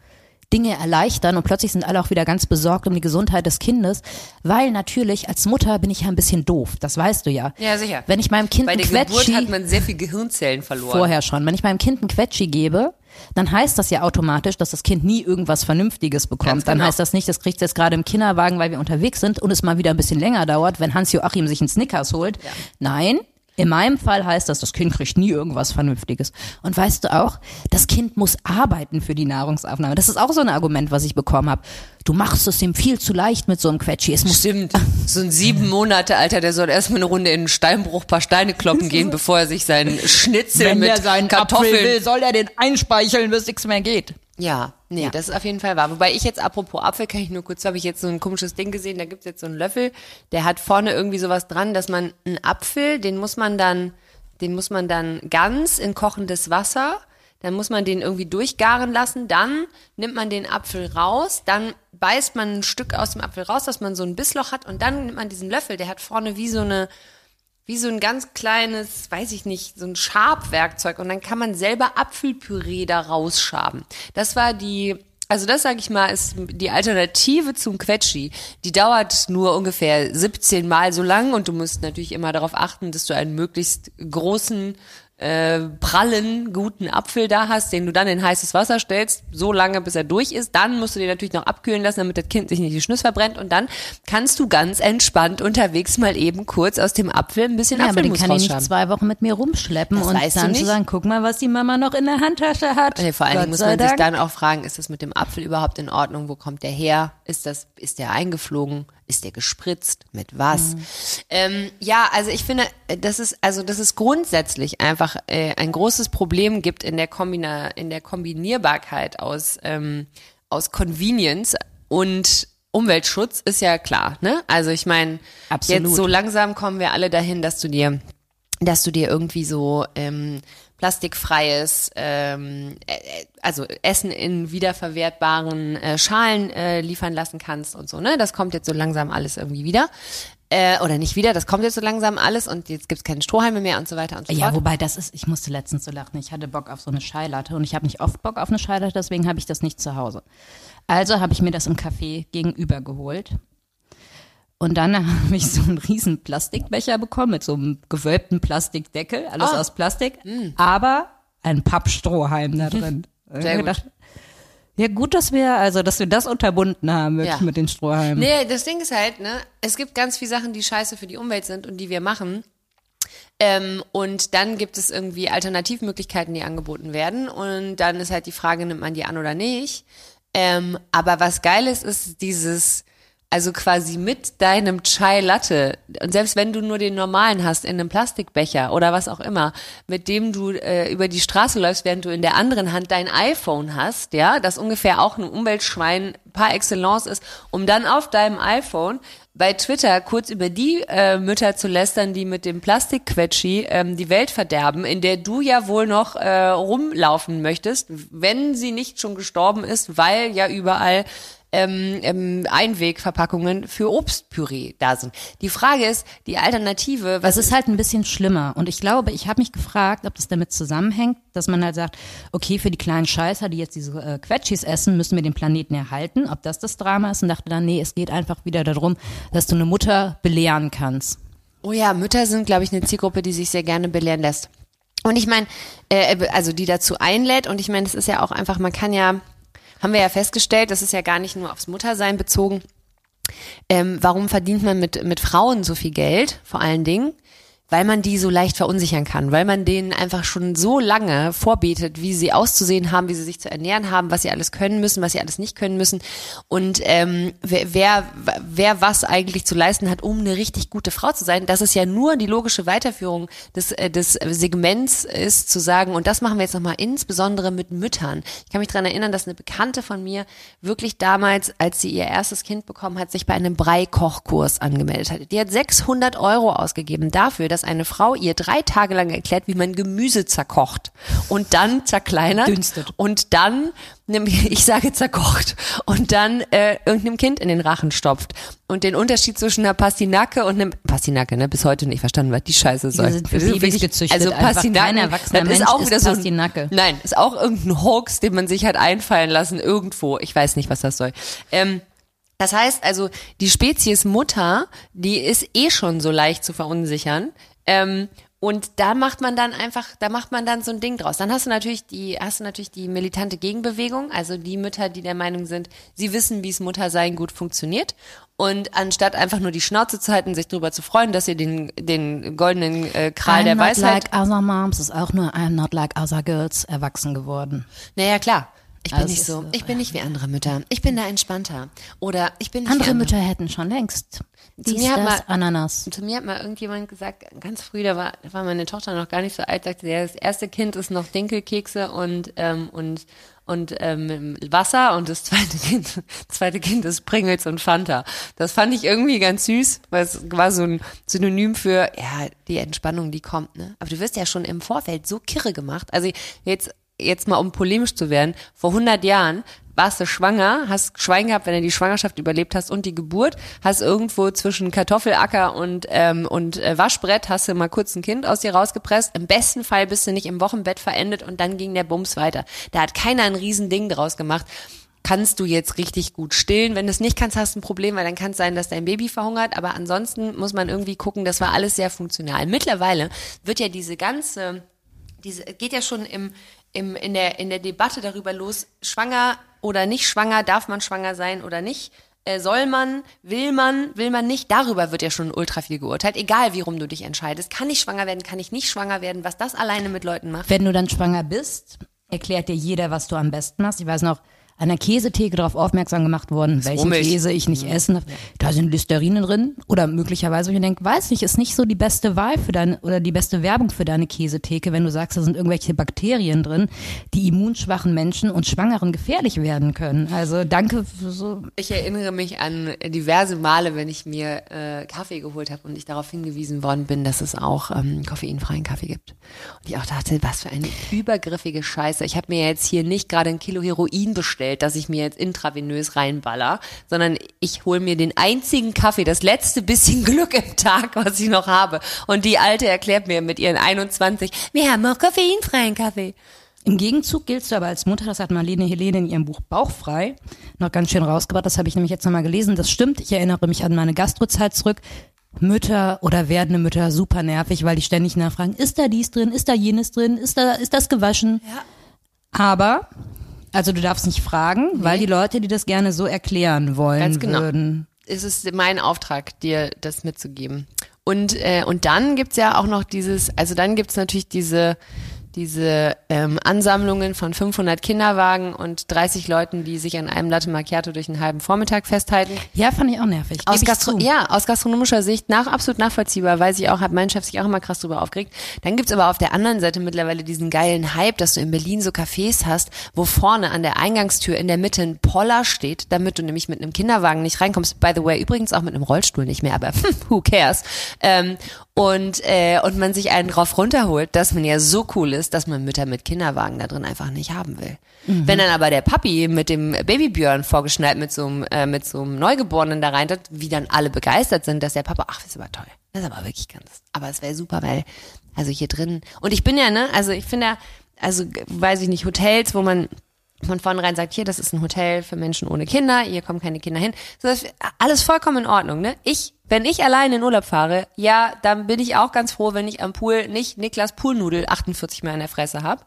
A: Dinge erleichtern und plötzlich sind alle auch wieder ganz besorgt um die Gesundheit des Kindes, weil natürlich als Mutter bin ich ja ein bisschen doof, das weißt du ja.
B: Ja, sicher.
A: Wenn ich meinem Kind
B: Bei
A: ein
B: der Geburt
A: Quetschi
B: hat man sehr viel Gehirnzellen verloren.
A: vorher schon, wenn ich meinem Kind ein Quetschi gebe, dann heißt das ja automatisch, dass das Kind nie irgendwas Vernünftiges bekommt.
B: Ganz
A: Dann
B: genau.
A: heißt das nicht, das kriegt es jetzt gerade im Kinderwagen, weil wir unterwegs sind und es mal wieder ein bisschen länger dauert, wenn Hans-Joachim sich einen Snickers holt. Nein, in meinem Fall heißt das, das Kind kriegt nie irgendwas Vernünftiges. Und weißt du auch, das Kind muss arbeiten für die Nahrungsaufnahme. Das ist auch so ein Argument, was ich bekommen habe. Du machst es ihm viel zu leicht mit so einem Quetschi. Es muss
B: Stimmt. So ein sieben Monate Alter, der soll erstmal eine Runde in einen Steinbruch paar Steine kloppen gehen, bevor er sich seinen Schnitzel mit Kartoffeln.
A: soll er den einspeicheln, bis nichts mehr geht.
B: Ja, nee, das ist auf jeden Fall wahr. Wobei ich jetzt, apropos Apfel, kann ich nur kurz, habe ich jetzt so ein komisches Ding gesehen, da gibt's jetzt so einen Löffel, der hat vorne irgendwie sowas dran, dass man einen Apfel, den muss man dann, den muss man dann ganz in kochendes Wasser, dann muss man den irgendwie durchgaren lassen, dann nimmt man den Apfel raus, dann beißt man ein Stück aus dem Apfel raus, dass man so ein Bissloch hat und dann nimmt man diesen Löffel, der hat vorne wie so eine, wie so ein ganz kleines, weiß ich nicht, so ein Schabwerkzeug und dann kann man selber Apfelpüree da rausschaben. Das war die, also das sage ich mal, ist die Alternative zum Quetschi. Die dauert nur ungefähr 17 Mal so lang und du musst natürlich immer darauf achten, dass du einen möglichst großen äh, prallen, guten Apfel da hast, den du dann in heißes Wasser stellst, so lange, bis er durch ist. Dann musst du den natürlich noch abkühlen lassen, damit das Kind sich nicht die Schnüsse verbrennt. Und dann kannst du ganz entspannt unterwegs mal eben kurz aus dem Apfel ein bisschen
A: Ja, aber den
B: Apfelmus
A: kann ich nicht zwei Wochen mit mir rumschleppen
B: Das
A: und dann zu sagen, guck mal, was die Mama noch in der Handtasche hat.
B: Nee, vor allen Dingen muss man sich
A: Dank.
B: dann auch fragen, ist das mit dem Apfel überhaupt in Ordnung? Wo kommt der her? Ist das, ist der eingeflogen? Ist der gespritzt? Mit was?
A: Mhm.
B: Ähm, ja, also ich finde, äh, das ist, also das ist grundsätzlich einfach äh, ein großes Problem gibt in der Kombina, in der Kombinierbarkeit aus, ähm, aus Convenience und Umweltschutz ist ja klar, ne? Also ich meine, jetzt so langsam kommen wir alle dahin, dass du dir dass du dir irgendwie so ähm, plastikfreies, ähm, äh, äh, also Essen in wiederverwertbaren äh, Schalen äh, liefern lassen kannst und so, ne? Das kommt jetzt so langsam alles irgendwie wieder. Äh, oder nicht wieder, das kommt jetzt so langsam alles und jetzt gibt's keine Strohhalme mehr und so weiter und so
A: Ja,
B: fort.
A: wobei das ist, ich musste letztens so lachen. Ich hatte Bock auf so eine Scheilatte und ich habe nicht oft Bock auf eine Scheilatte, deswegen habe ich das nicht zu Hause. Also habe ich mir das im Café gegenüber geholt. Und dann habe ich so einen riesen Plastikbecher bekommen mit so einem gewölbten Plastikdeckel, alles
B: Ah.
A: aus Plastik, aber ein Pappstrohhalm da drin.
B: Sehr
A: hab
B: gut.
A: gedacht, ja gut, dass wir, also dass wir das unterbunden haben wirklich
B: Ja.
A: mit den Strohhalmen.
B: Nee, das Ding ist halt, ne, es gibt ganz viele Sachen, die scheiße für die Umwelt sind und die wir machen. Ähm, und dann gibt es irgendwie Alternativmöglichkeiten, die angeboten werden. Und dann ist halt die Frage, nimmt man die an oder nicht. Ähm, aber was geil ist, ist dieses, also quasi mit deinem Chai Latte, und selbst wenn du nur den normalen hast in einem Plastikbecher oder was auch immer, mit dem du äh, über die Straße läufst, während du in der anderen Hand dein iPhone hast, ja, das ungefähr auch ein Umweltschwein par excellence ist, um dann auf deinem iPhone bei Twitter kurz über die äh, Mütter zu lästern, die mit dem Plastikquetschi ähm, die Welt verderben, in der du ja wohl noch äh, rumlaufen möchtest, wenn sie nicht schon gestorben ist, weil ja überall ähm, ähm, Einwegverpackungen für Obstpüree da sind. Die Frage ist, die Alternative, was
A: Das ist halt ein bisschen schlimmer. Und ich glaube, ich habe mich gefragt, ob das damit zusammenhängt, dass man halt sagt, okay, für die kleinen Scheißer, die jetzt diese äh, Quetschis essen, müssen wir den Planeten erhalten. Ob das das Drama ist und dachte dann, nee, es geht einfach wieder darum, dass du eine Mutter belehren kannst.
B: Oh ja, Mütter sind, glaube ich, eine Zielgruppe, die sich sehr gerne belehren lässt. Und ich meine, äh, also die dazu einlädt. Und ich meine, es ist ja auch einfach, man kann ja, haben wir ja festgestellt, das ist ja gar nicht nur aufs Muttersein bezogen. Ähm, warum verdient man mit, mit Frauen so viel Geld, vor allen Dingen? Weil man die so leicht verunsichern kann, weil man denen einfach schon so lange vorbetet, wie sie auszusehen haben, wie sie sich zu ernähren haben, was sie alles können müssen, was sie alles nicht können müssen und ähm, wer, wer, wer was eigentlich zu leisten hat, um eine richtig gute Frau zu sein. Das ist ja nur die logische Weiterführung des, äh, des Segments ist, zu sagen, und das machen wir jetzt nochmal insbesondere mit Müttern. Ich kann mich daran erinnern, dass eine Bekannte von mir wirklich damals, als sie ihr erstes Kind bekommen hat, sich bei einem Brei-Kochkurs angemeldet hat. Die hat 600 Euro ausgegeben dafür, dass eine Frau ihr drei Tage lang erklärt, wie man Gemüse zerkocht und dann zerkleinert
A: Dünstet.
B: und dann, ich sage zerkocht, und dann äh, irgendeinem Kind in den Rachen stopft. Und den Unterschied zwischen einer Pastinake und einem, Pastinake, ne, bis heute nicht verstanden, was die Scheiße soll.
A: sind
B: ist
A: Babys
B: wirklich-
A: gezüchtet,
B: Also
A: erwachsener
B: das ist auch wieder so ein,
A: Pastinake.
B: Nein, ist auch irgendein Hoax, den man sich hat einfallen lassen irgendwo. Ich weiß nicht, was das soll. Ähm, das heißt also, die Spezies Mutter, die ist eh schon so leicht zu verunsichern. Ähm, Und da macht man dann einfach, da macht man dann so ein Ding draus. Dann hast du natürlich die, hast du natürlich die militante Gegenbewegung, also die Mütter, die der Meinung sind, sie wissen, wie es Muttersein gut funktioniert. Und anstatt einfach nur die Schnauze zu halten, sich darüber zu freuen, dass ihr den, den goldenen äh, Kral
A: I'm
B: der
A: not
B: Weisheit.
A: like other moms ist auch nur I'm not like other girls erwachsen geworden.
B: naja, klar. Ich bin
A: Also
B: nicht
A: es
B: so, ich bin nicht wie andere Mütter. Ich bin da entspannter. Oder ich bin nicht
A: Andere
B: andere
A: Mütter hätten schon längst dies,
B: mir hat
A: das,
B: mal-
A: Ananas.
B: Zu mir hat mal irgendjemand gesagt, ganz früh, da war, da war meine Tochter noch gar nicht so alt, sagte, ja, das erste Kind ist noch Dinkelkekse und, ähm, und, und ähm, Wasser und das zweite Kind, das zweite Kind ist Pringles und Fanta. Das fand ich irgendwie ganz süß, weil es war so ein Synonym für, ja, die Entspannung, die kommt, ne? Aber du wirst ja schon im Vorfeld so kirre gemacht. Also jetzt, jetzt mal um polemisch zu werden, vor 100 Jahren warst du schwanger, hast Schwein gehabt, wenn du die Schwangerschaft überlebt hast und die Geburt, hast irgendwo zwischen Kartoffelacker und ähm, und äh, Waschbrett hast du mal kurz ein Kind aus dir rausgepresst. Im besten Fall bist du nicht im Wochenbett verendet und dann ging der Bums weiter. Da hat keiner ein Riesending draus gemacht. Kannst du jetzt richtig gut stillen? Wenn du es nicht kannst, hast du ein Problem, weil dann kann es sein, dass dein Baby verhungert. Aber ansonsten muss man irgendwie gucken, das war alles sehr funktional. Mittlerweile wird ja diese ganze diese geht ja schon im, im, in, der, in der Debatte darüber los, schwanger oder nicht schwanger, darf man schwanger sein oder nicht, äh, soll man, will man, will man nicht, darüber wird ja schon ultra viel geurteilt, egal wie rum du dich entscheidest, kann ich schwanger werden, kann ich nicht schwanger werden, was das alleine mit Leuten macht.
A: Wenn du dann schwanger bist, erklärt dir jeder, was du am besten machst. Ich weiß noch, an der Käsetheke darauf aufmerksam gemacht worden, welchen
B: Rohmilch.
A: Käse ich nicht essen darf. Da sind Listerine drin oder möglicherweise, wo ich denke, weiß nicht, ist nicht so die beste Wahl für deine oder die beste Werbung für deine Käsetheke, wenn du sagst, da sind irgendwelche Bakterien drin, die immunschwachen Menschen und Schwangeren gefährlich werden können. Also danke für so.
B: Ich erinnere mich an diverse Male, wenn ich mir äh, Kaffee geholt habe und ich darauf hingewiesen worden bin, dass es auch ähm, koffeinfreien Kaffee gibt. Und ich auch dachte, was für eine übergriffige Scheiße. Ich habe mir jetzt hier nicht gerade ein Kilo Heroin bestellt, dass ich mir jetzt intravenös reinballer, sondern ich hole mir den einzigen Kaffee, das letzte bisschen Glück im Tag, was ich noch habe. Und die Alte erklärt mir mit ihren 21, wir haben auch koffeinfreien Kaffee.
A: Im Gegenzug giltst du aber als Mutter, das hat Marlene Helene in ihrem Buch Bauchfrei noch ganz schön rausgebracht, das habe ich nämlich jetzt nochmal gelesen, das stimmt, ich erinnere mich an meine Gastrozeit zurück. Mütter oder werdende Mütter super nervig, weil die ständig nachfragen, ist da dies drin, ist da jenes drin, ist da, ist das gewaschen?
B: Ja.
A: Aber, also du darfst nicht fragen, weil die Leute, die das gerne so erklären wollen
B: Ganz genau.
A: würden.
B: es ist mein Auftrag, dir das mitzugeben. Und, äh, und dann gibt's ja auch noch dieses, also dann gibt's natürlich diese, diese ähm, Ansammlungen von 500 Kinderwagen und 30 Leuten, die sich an einem Latte Macchiato durch einen halben Vormittag festhalten.
A: Ja, fand ich auch nervig.
B: Aus, Gastro ja, aus gastronomischer Sicht nach absolut nachvollziehbar, weiß ich auch, hat mein Chef sich auch immer krass drüber aufgeregt. Dann gibt's aber auf der anderen Seite mittlerweile diesen geilen Hype, dass du in Berlin so Cafés hast, wo vorne an der Eingangstür in der Mitte ein Poller steht, damit du nämlich mit einem Kinderwagen nicht reinkommst. By the way, übrigens auch mit einem Rollstuhl nicht mehr, aber who cares? Ähm, und, äh, und man sich einen drauf runterholt, dass man ja so cool ist, dass man Mütter mit Kinderwagen da drin einfach nicht haben will. Wenn dann aber der Papi mit dem Babybjörn vorgeschnallt mit so einem, äh, mit so einem Neugeborenen da rein, wie dann alle begeistert sind, dass der Papa, ach, das ist aber toll. Das ist aber wirklich ganz, aber es wäre super, weil, also hier drin, und ich bin ja, ne, also ich finde ja, also, weiß ich nicht, Hotels, wo man, von vornherein sagt, hier, das ist ein Hotel für Menschen ohne Kinder, hier kommen keine Kinder hin. So, das ist alles vollkommen in Ordnung, ne? Ich, wenn ich alleine in Urlaub fahre, ja, dann bin ich auch ganz froh, wenn ich am Pool nicht Niklas Poolnudel 48 Mal in der Fresse hab.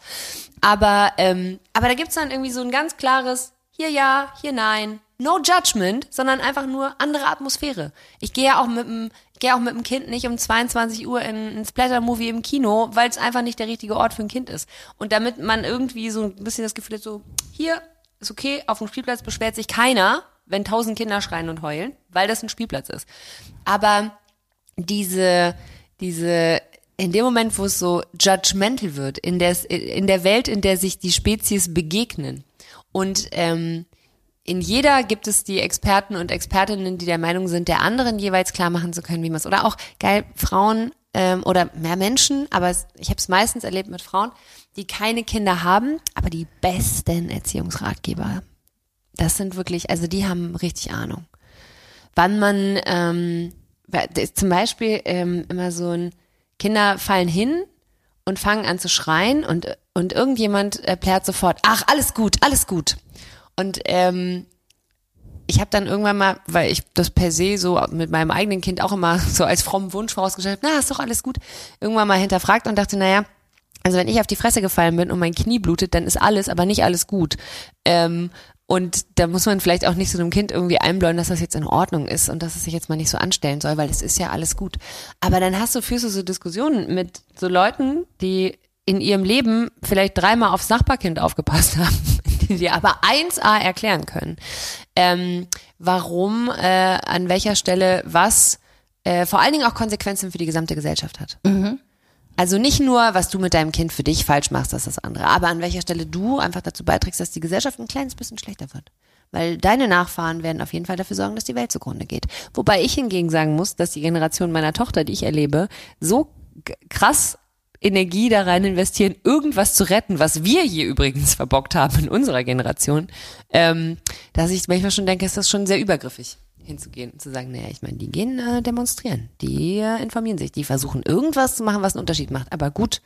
B: Aber, ähm, aber da gibt's dann irgendwie so ein ganz klares, hier ja, hier nein. No judgment, sondern einfach nur andere Atmosphäre. Ich gehe ja auch mit dem, gehe auch mit dem Kind nicht um 22 Uhr in ein Splatter-Movie im Kino, weil es einfach nicht der richtige Ort für ein Kind ist. Und damit man irgendwie so ein bisschen das Gefühl hat, so, hier ist okay, auf dem Spielplatz beschwert sich keiner, wenn tausend Kinder schreien und heulen, weil das ein Spielplatz ist. Aber diese, diese, in dem Moment, wo es so judgmental wird, in der, in der Welt, in der sich die Spezies begegnen und ähm, in jeder gibt es die Experten und Expertinnen, die der Meinung sind, der anderen jeweils klar machen zu können, wie man es oder auch geil Frauen ähm, oder mehr Menschen, aber ich habe es meistens erlebt mit Frauen, die keine Kinder haben, aber die besten Erziehungsratgeber. Das sind wirklich, also die haben richtig Ahnung. Wann man ähm, zum Beispiel ähm, immer so ein Kinder fallen hin und fangen an zu schreien und und irgendjemand erklärt sofort, ach alles gut, alles gut. Und ähm, ich habe dann irgendwann mal, weil ich das per se so mit meinem eigenen Kind auch immer so als frommen Wunsch vorausgestellt habe, na, ist doch alles gut, irgendwann mal hinterfragt und dachte, naja, also wenn ich auf die Fresse gefallen bin und mein Knie blutet, dann ist alles, aber nicht alles gut. Ähm, und da muss man vielleicht auch nicht so einem Kind irgendwie einbläuen, dass das jetzt in Ordnung ist und dass es sich jetzt mal nicht so anstellen soll, weil es ist ja alles gut. Aber dann hast du, führst du so Diskussionen mit so Leuten, die in ihrem Leben vielleicht dreimal aufs Nachbarkind aufgepasst haben, die dir aber 1a erklären können, ähm, warum, äh, an welcher Stelle was äh, vor allen Dingen auch Konsequenzen für die gesamte Gesellschaft hat.
A: Mhm.
B: Also nicht nur, was du mit deinem Kind für dich falsch machst, das ist das andere, aber an welcher Stelle du einfach dazu beiträgst, dass die Gesellschaft ein kleines bisschen schlechter wird. Weil deine Nachfahren werden auf jeden Fall dafür sorgen, dass die Welt zugrunde geht. Wobei ich hingegen sagen muss, dass die Generation meiner Tochter, die ich erlebe, so krass Energie da rein investieren, irgendwas zu retten, was wir hier übrigens verbockt haben in unserer Generation, ähm, dass ich manchmal schon denke, ist das schon sehr übergriffig hinzugehen und zu sagen, naja, ich meine, die gehen äh, demonstrieren, die äh, informieren sich, die versuchen irgendwas zu machen, was einen Unterschied macht. Aber gut,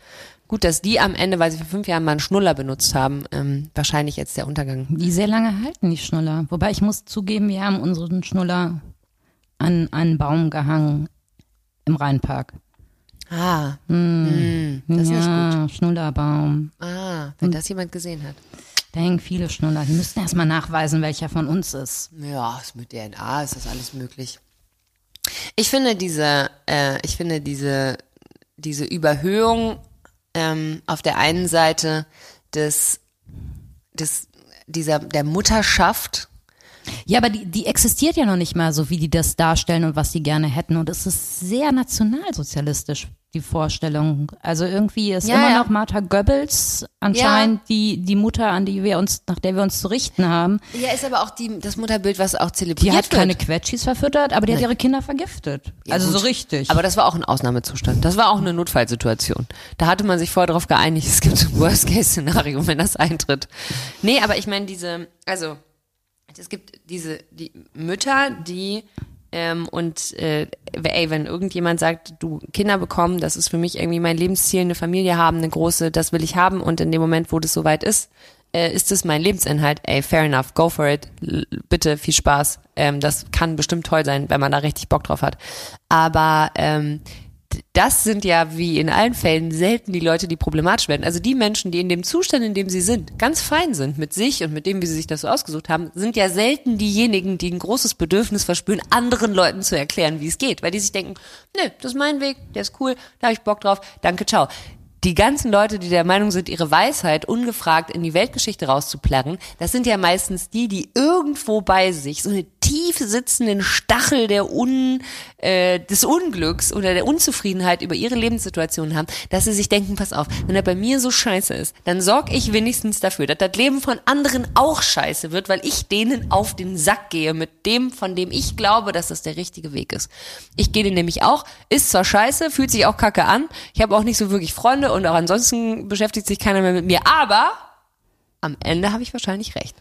B: gut, dass die am Ende, weil sie vor fünf Jahren mal einen Schnuller benutzt haben, ähm, wahrscheinlich jetzt der Untergang.
A: Die sehr lange halten, die Schnuller. Wobei ich muss zugeben, wir haben unseren Schnuller an einen Baum gehangen im Rheinpark.
B: Ah, mm, das ist nicht
A: ja, Schnullerbaum.
B: Ah, wenn das jemand gesehen hat.
A: Da hängen viele Schnuller. Die müssten erst mal nachweisen, welcher von uns ist.
B: Ja, mit DNA ist das alles möglich. Ich finde diese, äh, ich finde diese, diese Überhöhung ähm, auf der einen Seite des, des, dieser, der Mutterschaft.
A: Ja, aber die, die existiert ja noch nicht mal so, wie die das darstellen und was sie gerne hätten. Und es ist sehr nationalsozialistisch, die Vorstellung. Also irgendwie ist
B: Ja,
A: immer
B: ja.
A: noch Martha Goebbels anscheinend die, die Mutter, an die wir uns, nach der wir uns zu richten haben.
B: Ja, ist aber auch die, das Mutterbild, was auch zelebriert
A: Die hat keine
B: wird.
A: Quetschis verfüttert, aber die hat ihre Kinder vergiftet.
B: Ja,
A: also
B: gut.
A: so richtig.
B: Aber das war auch ein Ausnahmezustand. Das war auch eine Notfallsituation. Da hatte man sich vorher darauf geeinigt, es gibt ein Worst-Case-Szenario, wenn das eintritt. Nee, aber ich meine, diese, also, es gibt diese, die Mütter, die, ähm, und, äh, ey, wenn irgendjemand sagt, du Kinder bekommen, das ist für mich irgendwie mein Lebensziel, eine Familie haben, eine große, das will ich haben und in dem Moment, wo das soweit ist, äh, ist es mein Lebensinhalt. Ey, fair enough, go for it. L bitte, viel Spaß. Ähm, das kann bestimmt toll sein, wenn man da richtig Bock drauf hat. Aber ähm, das sind ja wie in allen Fällen selten die Leute, die problematisch werden. Also die Menschen, die in dem Zustand, in dem sie sind, ganz fein sind mit sich und mit dem, wie sie sich das so ausgesucht haben, sind ja selten diejenigen, die ein großes Bedürfnis verspüren, anderen Leuten zu erklären, wie es geht. Weil die sich denken, nö, das ist mein Weg, der ist cool, da habe ich Bock drauf, danke, ciao die ganzen Leute, die der Meinung sind, ihre Weisheit ungefragt in die Weltgeschichte rauszuplärren, das sind ja meistens die, die irgendwo bei sich so eine tief sitzenden Stachel der Un, äh, des Unglücks oder der Unzufriedenheit über ihre Lebenssituation haben, dass sie sich denken, pass auf, wenn er bei mir so scheiße ist, dann sorg ich wenigstens dafür, dass das Leben von anderen auch scheiße wird, weil ich denen auf den Sack gehe mit dem, von dem ich glaube, dass das der richtige Weg ist. Ich gehe den nämlich auch, ist zwar scheiße, fühlt sich auch kacke an, ich habe auch nicht so wirklich Freunde und auch ansonsten beschäftigt sich keiner mehr mit mir, aber am Ende habe ich wahrscheinlich recht.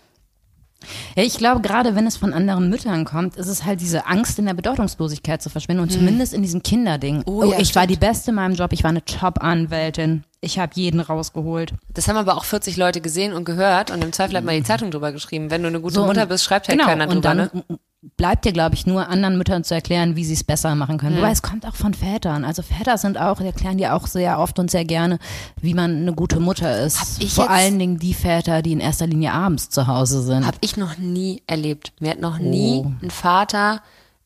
A: Ja, ich glaube, gerade wenn es von anderen Müttern kommt, ist es halt diese Angst in der Bedeutungslosigkeit zu verschwinden und zumindest in diesem Kinderding.
B: Oh ja,
A: ich war
B: stimmt.
A: die Beste in meinem Job, ich war eine Top-Anwältin. Ich habe jeden rausgeholt.
B: Das haben aber auch 40 Leute gesehen und gehört und im Zweifel hat mal die Zeitung drüber geschrieben. Wenn du eine gute
A: So,
B: Mutter
A: und-
B: bist, schreibt halt
A: genau,
B: keiner
A: und
B: drüber,
A: dann
B: ne?
A: bleibt dir, glaube ich, nur anderen Müttern zu erklären, wie sie es besser machen können. Wobei es kommt auch von Vätern. Also Väter sind auch, die erklären dir auch sehr oft und sehr gerne, wie man eine gute Mutter ist.
B: ich
A: Vor allen Dingen die Väter, die in erster Linie abends zu Hause sind.
B: Hab ich noch nie erlebt. Mir hat noch nie
A: Oh.
B: ein Vater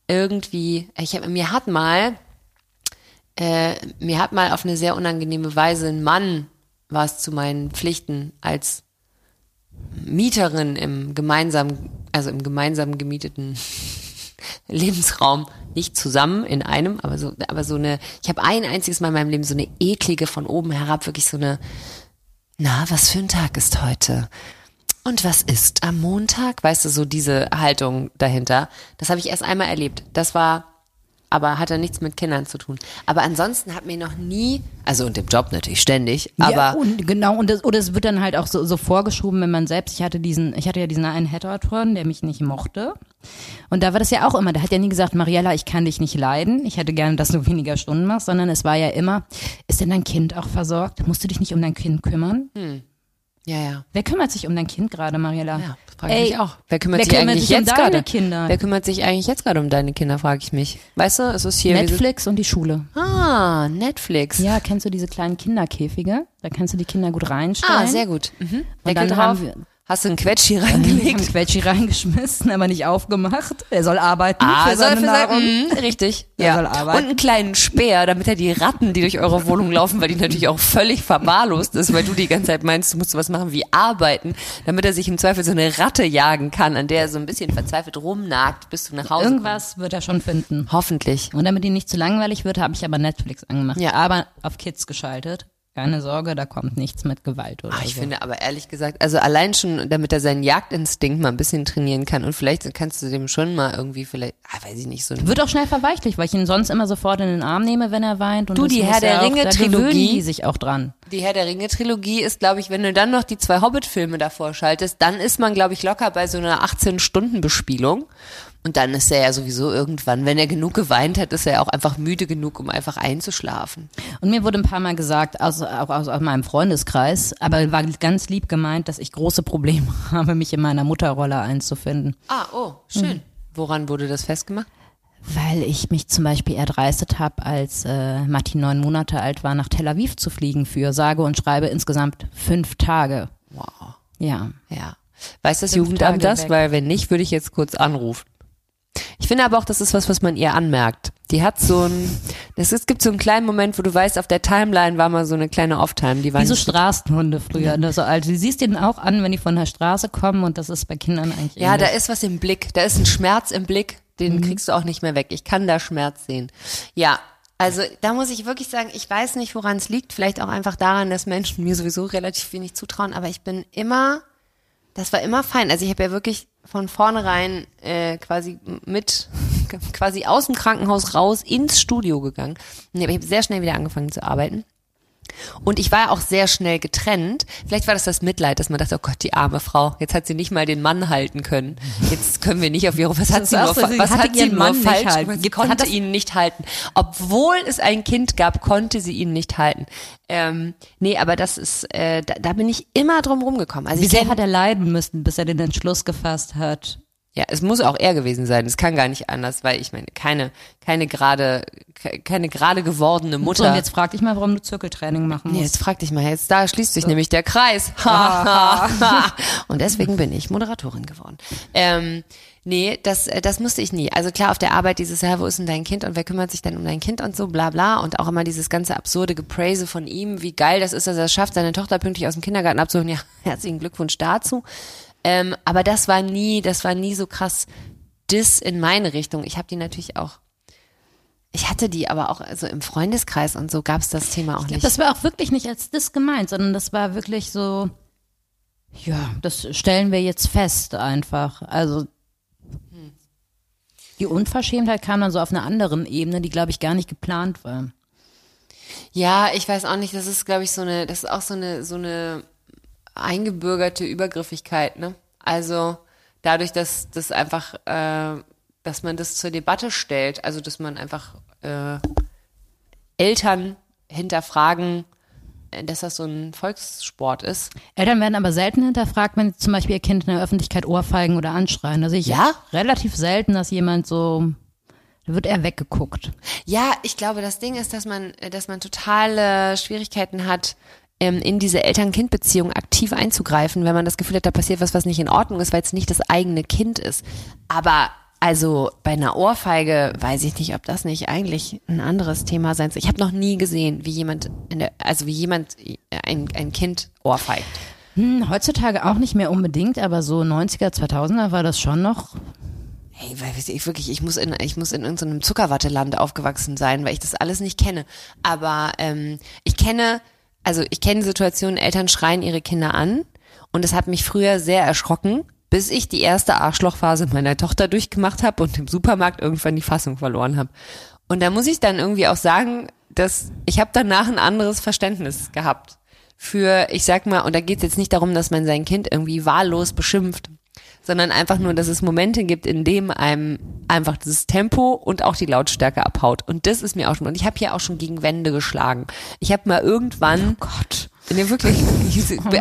B: irgendwie, ich hab, mir hat mal, äh, mir hat mal auf eine sehr unangenehme Weise ein Mann was zu meinen Pflichten als Mieterin im gemeinsam, also im gemeinsam gemieteten Lebensraum, nicht zusammen in einem, aber so, aber so eine, ich habe ein einziges Mal in meinem Leben so eine eklige von oben herab, wirklich so eine, na, was für ein Tag ist heute? Und was ist am Montag? Weißt du, so diese Haltung dahinter. Das habe ich erst einmal erlebt. Das war, aber hatte nichts mit Kindern zu tun. Aber ansonsten hat mir noch nie, also und im Job natürlich ständig, aber
A: ja, und genau, und das, oder es wird dann halt auch so, so vorgeschoben, wenn man selbst, ich hatte diesen, ich hatte ja diesen einen Heteratoren, der mich nicht mochte. Und da war das ja auch immer, der hat ja nie gesagt, Mariella, ich kann dich nicht leiden, ich hätte gerne, dass du weniger Stunden machst, sondern es war ja immer, ist denn dein Kind auch versorgt? Musst du dich nicht um dein Kind kümmern?
B: Ja, ja.
A: Wer kümmert sich um dein Kind gerade, Mariella?
B: Ja, das frage ich mich auch. Wer kümmert
A: wer
B: sich
A: kümmert
B: eigentlich
A: sich um
B: jetzt
A: deine
B: gerade?
A: Kinder?
B: Wer kümmert sich eigentlich jetzt gerade um deine Kinder, frage ich mich. Weißt du, es ist hier
A: Netflix und die Schule.
B: Ah, Netflix.
A: Ja, kennst du diese kleinen Kinderkäfige? Da kannst du die Kinder gut reinstellen.
B: Ah, sehr gut. Mhm. Deckel
A: dann
B: drauf.
A: haben wir-
B: Hast du einen Quetschi reingelegt?
A: Quetschi reingeschmissen, aber nicht aufgemacht. Er soll arbeiten
B: Ah,
A: für
B: soll
A: seine
B: für sein,
A: Nahrung.
B: Mhm, richtig.
A: Der
B: Ja.
A: soll arbeiten.
B: Und einen kleinen Speer, damit er die Ratten, die durch eure Wohnung laufen, weil die natürlich auch völlig verwahrlost ist, weil du die ganze Zeit meinst, du musst was machen wie arbeiten, damit er sich im Zweifel so eine Ratte jagen kann, an der er so ein bisschen verzweifelt rumnagt, bis du nach Hause
A: Irgendwas wird er schon finden.
B: kommst. Hoffentlich.
A: Und damit ihn nicht zu langweilig wird, habe ich aber Netflix angemacht.
B: Ja.
A: Aber auf Kids geschaltet. Keine Sorge, da kommt nichts mit Gewalt oder
B: Ah, ich
A: so.
B: finde aber ehrlich gesagt, also allein schon, damit er seinen Jagdinstinkt mal ein bisschen trainieren kann und vielleicht kannst du dem schon mal irgendwie vielleicht, ah, weiß ich nicht, so
A: Wird auch schnell verweichlich, weil ich ihn sonst immer sofort in den Arm nehme, wenn er weint. Und
B: Du, die Herr der
A: er auch-
B: Ringe
A: da gewöhnen
B: Trilogie-
A: die sich auch dran.
B: Die Herr der Ringe Trilogie ist, glaube ich, wenn du dann noch die zwei Hobbit-Filme davor schaltest, dann ist man, glaube ich, locker bei so einer 18-Stunden-Bespielung. Und dann ist er ja sowieso irgendwann, wenn er genug geweint hat, ist er auch einfach müde genug, um einfach einzuschlafen.
A: Und mir wurde ein paar Mal gesagt, also auch aus, aus meinem Freundeskreis, aber war ganz lieb gemeint, dass ich große Probleme habe, mich in meiner Mutterrolle einzufinden.
B: Ah, oh, schön. Woran wurde das festgemacht?
A: Weil ich mich zum Beispiel erdreistet habe, als äh, Martin neun Monate alt war, nach Tel Aviv zu fliegen für sage und schreibe insgesamt fünf Tage.
B: Wow.
A: Ja.
B: Ja. Weiß das Jugendamt das? Weil wenn nicht, würde ich jetzt kurz anrufen. Ich finde aber auch, das ist was, was man ihr anmerkt. Die hat so ein, es gibt so einen kleinen Moment, wo du weißt, auf der Timeline war mal so eine kleine Off-Time. Die war
A: Wie so Straßenhunde früher. Ne? So, also, du siehst den auch an, wenn die von der Straße kommen und das ist bei Kindern eigentlich
B: Ja, da
A: ähnlich.
B: ist was im Blick. Da ist ein Schmerz im Blick, den kriegst du auch nicht mehr weg. Ich kann da Schmerz sehen. Ja, also da muss ich wirklich sagen, ich weiß nicht, woran es liegt. Vielleicht auch einfach daran, dass Menschen mir sowieso relativ wenig zutrauen. Aber ich bin immer, das war immer fein. Also ich habe ja wirklich von vornherein äh, quasi mit, quasi aus dem Krankenhaus raus ins Studio gegangen. Und ich habe sehr schnell wieder angefangen zu arbeiten. Und ich war ja auch sehr schnell getrennt. Vielleicht war das das Mitleid, dass man dachte, oh Gott, die arme Frau, jetzt hat sie nicht mal den Mann halten können. Jetzt können wir nicht auf ihre, was hat sie nur,
A: so,
B: was hat sie nur
A: Mann nicht
B: falsch
A: halten.
B: gemacht? Sie konnte ihn nicht halten. Obwohl es ein Kind gab, konnte sie ihn nicht halten. Ähm, nee, aber das ist, äh, da, da bin ich immer drum rumgekommen. Also
A: Wie sehr hat er leiden müssen, bis er den Entschluss gefasst hat?
B: Ja, es muss auch er gewesen sein. Es kann gar nicht anders, weil ich meine, keine, keine gerade, ke- keine gerade gewordene
A: So,
B: Mutter.
A: und jetzt frag dich mal, warum du Zirkeltraining machen
B: Nee,
A: musst.
B: jetzt frag dich mal, jetzt da schließt sich nämlich der Kreis. und deswegen bin ich Moderatorin geworden. Ähm, nee, das, das musste ich nie. Also klar, auf der Arbeit dieses, ja, wo ist denn dein Kind und wer kümmert sich denn um dein Kind und so, bla bla. Und auch immer dieses ganze absurde Gepraise von ihm, wie geil das ist, dass er es schafft, seine Tochter pünktlich aus dem Kindergarten abzuholen. Ja, herzlichen Glückwunsch dazu. Ähm, aber das war nie, das war nie so krass Diss in meine Richtung. Ich habe die natürlich auch ich hatte die aber auch, also im Freundeskreis und so gab's das Thema auch nicht.
A: Das war auch wirklich nicht als das gemeint, sondern das war wirklich so, ja, das stellen wir jetzt fest einfach. Also die Unverschämtheit kam dann so auf einer anderen Ebene, die glaube ich gar nicht geplant war.
B: Ja, ich weiß auch nicht, das ist, glaube ich, so eine, das ist auch so eine, so eine eingebürgerte Übergriffigkeit, ne? Also dadurch, dass das einfach, äh, dass man das zur Debatte stellt, also dass man einfach äh, Eltern hinterfragen, äh, dass das so ein Volkssport ist.
A: Eltern werden aber selten hinterfragt, wenn sie zum Beispiel ihr Kind in der Öffentlichkeit ohrfeigen oder anschreien. Sehe ich
B: Ja?
A: relativ selten, dass jemand so, da wird eher weggeguckt.
B: Ja, ich glaube, das Ding ist, dass man, dass man totale Schwierigkeiten hat, ähm, in diese Eltern-Kind-Beziehung aktiv einzugreifen, wenn man das Gefühl hat, da passiert was, was nicht in Ordnung ist, weil es nicht das eigene Kind ist. Aber also bei einer Ohrfeige weiß ich nicht, ob das nicht eigentlich ein anderes Thema sein soll. Ich habe noch nie gesehen, wie jemand, in der, also wie jemand äh, ein, ein Kind ohrfeigt.
A: Hm, heutzutage auch nicht mehr unbedingt, aber so 90er, 2000er war das schon noch.
B: Hey, weil ich wirklich, ich muss in, ich muss in irgendeinem Zuckerwatteland aufgewachsen sein, weil ich das alles nicht kenne. Aber ähm, ich kenne, also ich kenne Situationen, Eltern schreien ihre Kinder an und es hat mich früher sehr erschrocken, bis ich die erste Arschlochphase meiner Tochter durchgemacht habe und im Supermarkt irgendwann die Fassung verloren habe. Und da muss ich dann irgendwie auch sagen, dass ich habe danach ein anderes Verständnis gehabt für, ich sag mal, und da geht es jetzt nicht darum, dass man sein Kind irgendwie wahllos beschimpft, sondern einfach nur, dass es Momente gibt, in dem einem einfach das Tempo und auch die Lautstärke abhaut. Und das ist mir auch schon, und ich habe hier auch schon gegen Wände geschlagen. Ich habe mal irgendwann,
A: Gott.
B: Nee, wirklich.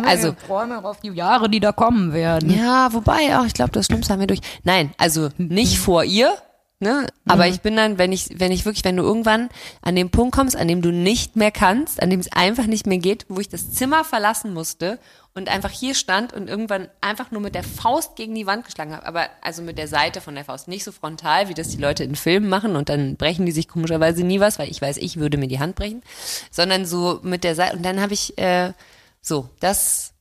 B: Also,
A: ich freue mich auf die Jahre, die da kommen werden.
B: ja, wobei, auch ich glaube, das Schlimmste haben wir durch. Nein, also nicht vor ihr, ne? Aber ich bin dann, wenn ich, wenn ich wirklich, wenn du irgendwann an den Punkt kommst, an dem du nicht mehr kannst, an dem es einfach nicht mehr geht, wo ich das Zimmer verlassen musste und einfach hier stand und irgendwann einfach nur mit der Faust gegen die Wand geschlagen habe. Aber also mit der Seite von der Faust, nicht so frontal, wie das die Leute in Filmen machen und dann brechen die sich komischerweise nie was, weil ich weiß, ich würde mir die Hand brechen, sondern so mit der Seite. Und dann habe ich äh, so das.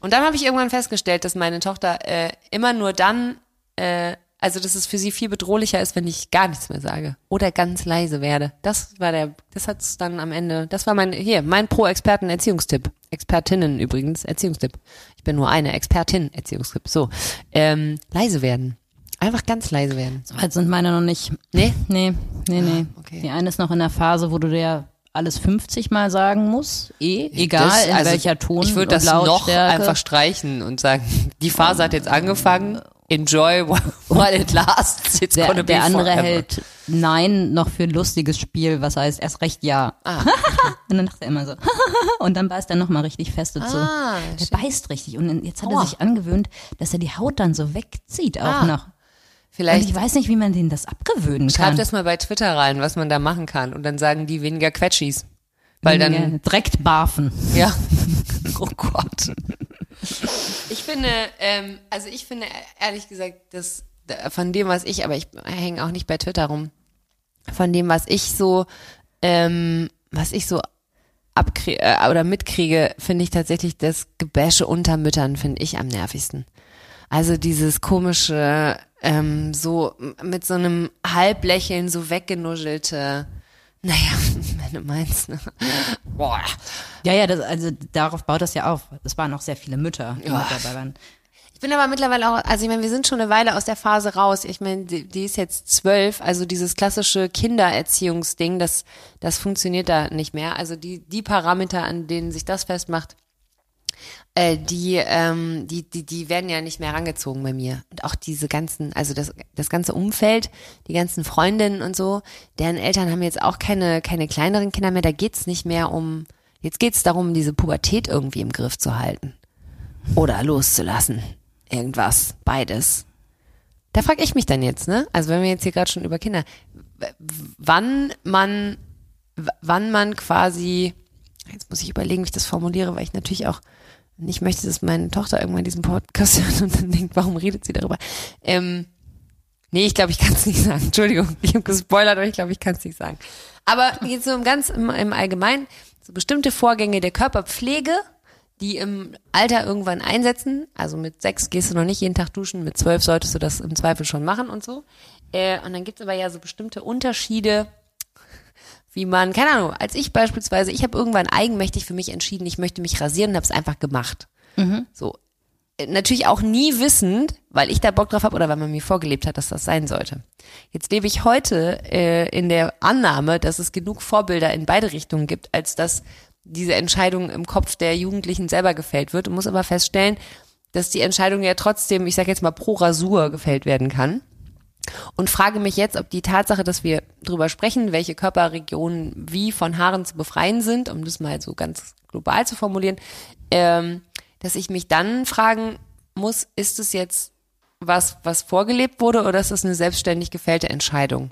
B: Und dann habe ich irgendwann festgestellt, dass meine Tochter äh, immer nur dann äh, also, dass es für sie viel bedrohlicher ist, wenn ich gar nichts mehr sage oder ganz leise werde. Das war der, das hat's dann am Ende, das war mein, hier, mein Pro-Experten-Erziehungstipp. Expertinnen übrigens, Erziehungstipp. Ich bin nur eine Expertin, Erziehungstipp. So, ähm, leise werden. Einfach ganz leise werden.
A: So weit sind meine noch nicht.
B: Nee?
A: Nee, nee, nee.
B: Ah, okay.
A: Die eine ist noch in der Phase, wo du dir alles 50 Mal sagen musst. Eh, egal
B: Das-
A: in
B: also,
A: welcher Ton
B: Ich würde das noch einfach streichen und sagen, die Phase hat jetzt angefangen. Enjoy while it lasts. It's
A: der, der andere
B: forever.
A: hält Nein noch für ein lustiges Spiel, was heißt erst recht Ja.
B: Ah.
A: und dann dachte er immer so und dann beißt er nochmal richtig fest dazu.
B: Ah,
A: der beißt richtig und jetzt hat
B: Aua.
A: er sich angewöhnt, dass er die Haut dann so wegzieht auch
B: Ah.
A: noch. Und
B: Vielleicht
A: ich weiß nicht, wie man denen das abgewöhnen
B: schreib
A: kann.
B: das mal bei Twitter rein, was man da machen kann. Und dann sagen die weniger Quetschis. Weil dann,
A: direkt barfen.
B: Ja. Oh Gott. Ich finde, ähm, also ich finde ehrlich gesagt, dass von dem, was ich, aber ich hänge auch nicht bei Twitter rum, von dem, was ich so, ähm, was ich so abkriege äh, oder mitkriege, finde ich tatsächlich das Gebäsche unter Müttern finde ich am nervigsten. Also dieses komische, ähm, so mit so einem Halblächeln so weggenuschelte, naja, wenn du meinst, ne? Boah.
A: Ja, ja, das, also darauf baut das ja auf. Es waren auch sehr viele Mütter, die mit dabei waren.
B: Ich bin aber mittlerweile auch, also ich meine, wir sind schon eine Weile aus der Phase raus. Ich meine, die, die ist jetzt zwölf, also dieses klassische Kindererziehungsding, das, das funktioniert da nicht mehr. Also die, die Parameter, an denen sich das festmacht, äh, die, ähm, die, die, die werden ja nicht mehr herangezogen bei mir. Und auch diese ganzen, also das, das ganze Umfeld, die ganzen Freundinnen und so, deren Eltern haben jetzt auch keine, keine kleineren Kinder mehr. Da geht's nicht mehr um, jetzt geht's darum, diese Pubertät irgendwie im Griff zu halten. Oder loszulassen. Irgendwas. Beides. Da frage ich mich dann jetzt, ne? Also wenn wir jetzt hier gerade schon über Kinder, wann man, wann man quasi, jetzt muss ich überlegen, wie ich das formuliere, weil ich natürlich auch nicht möchte, dass meine Tochter irgendwann diesen Podcast hört und dann denkt, warum redet sie darüber? Ähm, nee, ich glaube, ich kann es nicht sagen. Entschuldigung, ich habe gespoilert, aber ich glaube, ich kann es nicht sagen. Aber jetzt so im ganz im, im Allgemeinen, so bestimmte Vorgänge der Körperpflege, die im Alter irgendwann einsetzen. Also mit sechs gehst du noch nicht jeden Tag duschen, mit zwölf solltest du das im Zweifel schon machen und so. Äh, und dann gibt's aber ja so bestimmte Unterschiede, wie man, keine Ahnung, als ich beispielsweise, ich habe irgendwann eigenmächtig für mich entschieden, ich möchte mich rasieren und habe es einfach gemacht. So. Äh, Natürlich auch nie wissend, weil ich da Bock drauf habe oder weil man mir vorgelebt hat, dass das sein sollte. Jetzt lebe ich heute äh, in der Annahme, dass es genug Vorbilder in beide Richtungen gibt, als dass diese Entscheidung im Kopf der Jugendlichen selber gefällt wird und muss aber feststellen, dass die Entscheidung ja trotzdem, ich sage jetzt mal pro Rasur gefällt werden kann und frage mich jetzt, ob die Tatsache, dass wir drüber sprechen, welche Körperregionen wie von Haaren zu befreien sind, um das mal so ganz global zu formulieren, ähm, dass ich mich dann fragen muss, ist es jetzt was, was vorgelebt wurde oder ist es eine selbstständig gefällte Entscheidung?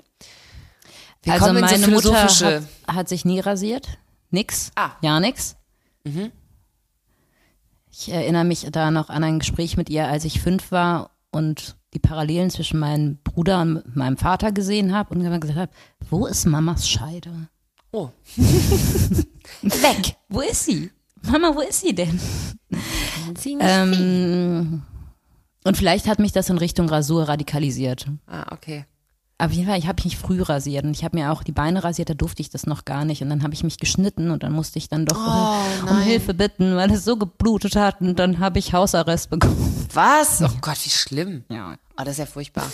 B: Wir
A: also meine
B: so
A: Mutter hat, hat sich nie rasiert. Nix.
B: Ah.
A: Ja, nix. Ich erinnere mich da noch an ein Gespräch mit ihr, als ich fünf war und die Parallelen zwischen meinem Bruder und meinem Vater gesehen habe und gesagt habe, wo ist Mamas Scheide?
B: oh. weg.
A: Wo ist sie? Mama, wo ist sie denn?
B: Sie
A: Ähm, und vielleicht hat mich das in Richtung Rasur radikalisiert.
B: ah, okay.
A: Auf jeden Fall, ich habe mich früh rasiert und ich habe mir auch die Beine rasiert, da durfte ich das noch gar nicht. Und dann habe ich mich geschnitten und dann musste ich dann doch um, um Hilfe bitten, weil es so geblutet hat und dann habe ich Hausarrest bekommen.
B: Was? Oh Gott, wie schlimm.
A: Ja.
B: Oh, das ist ja furchtbar.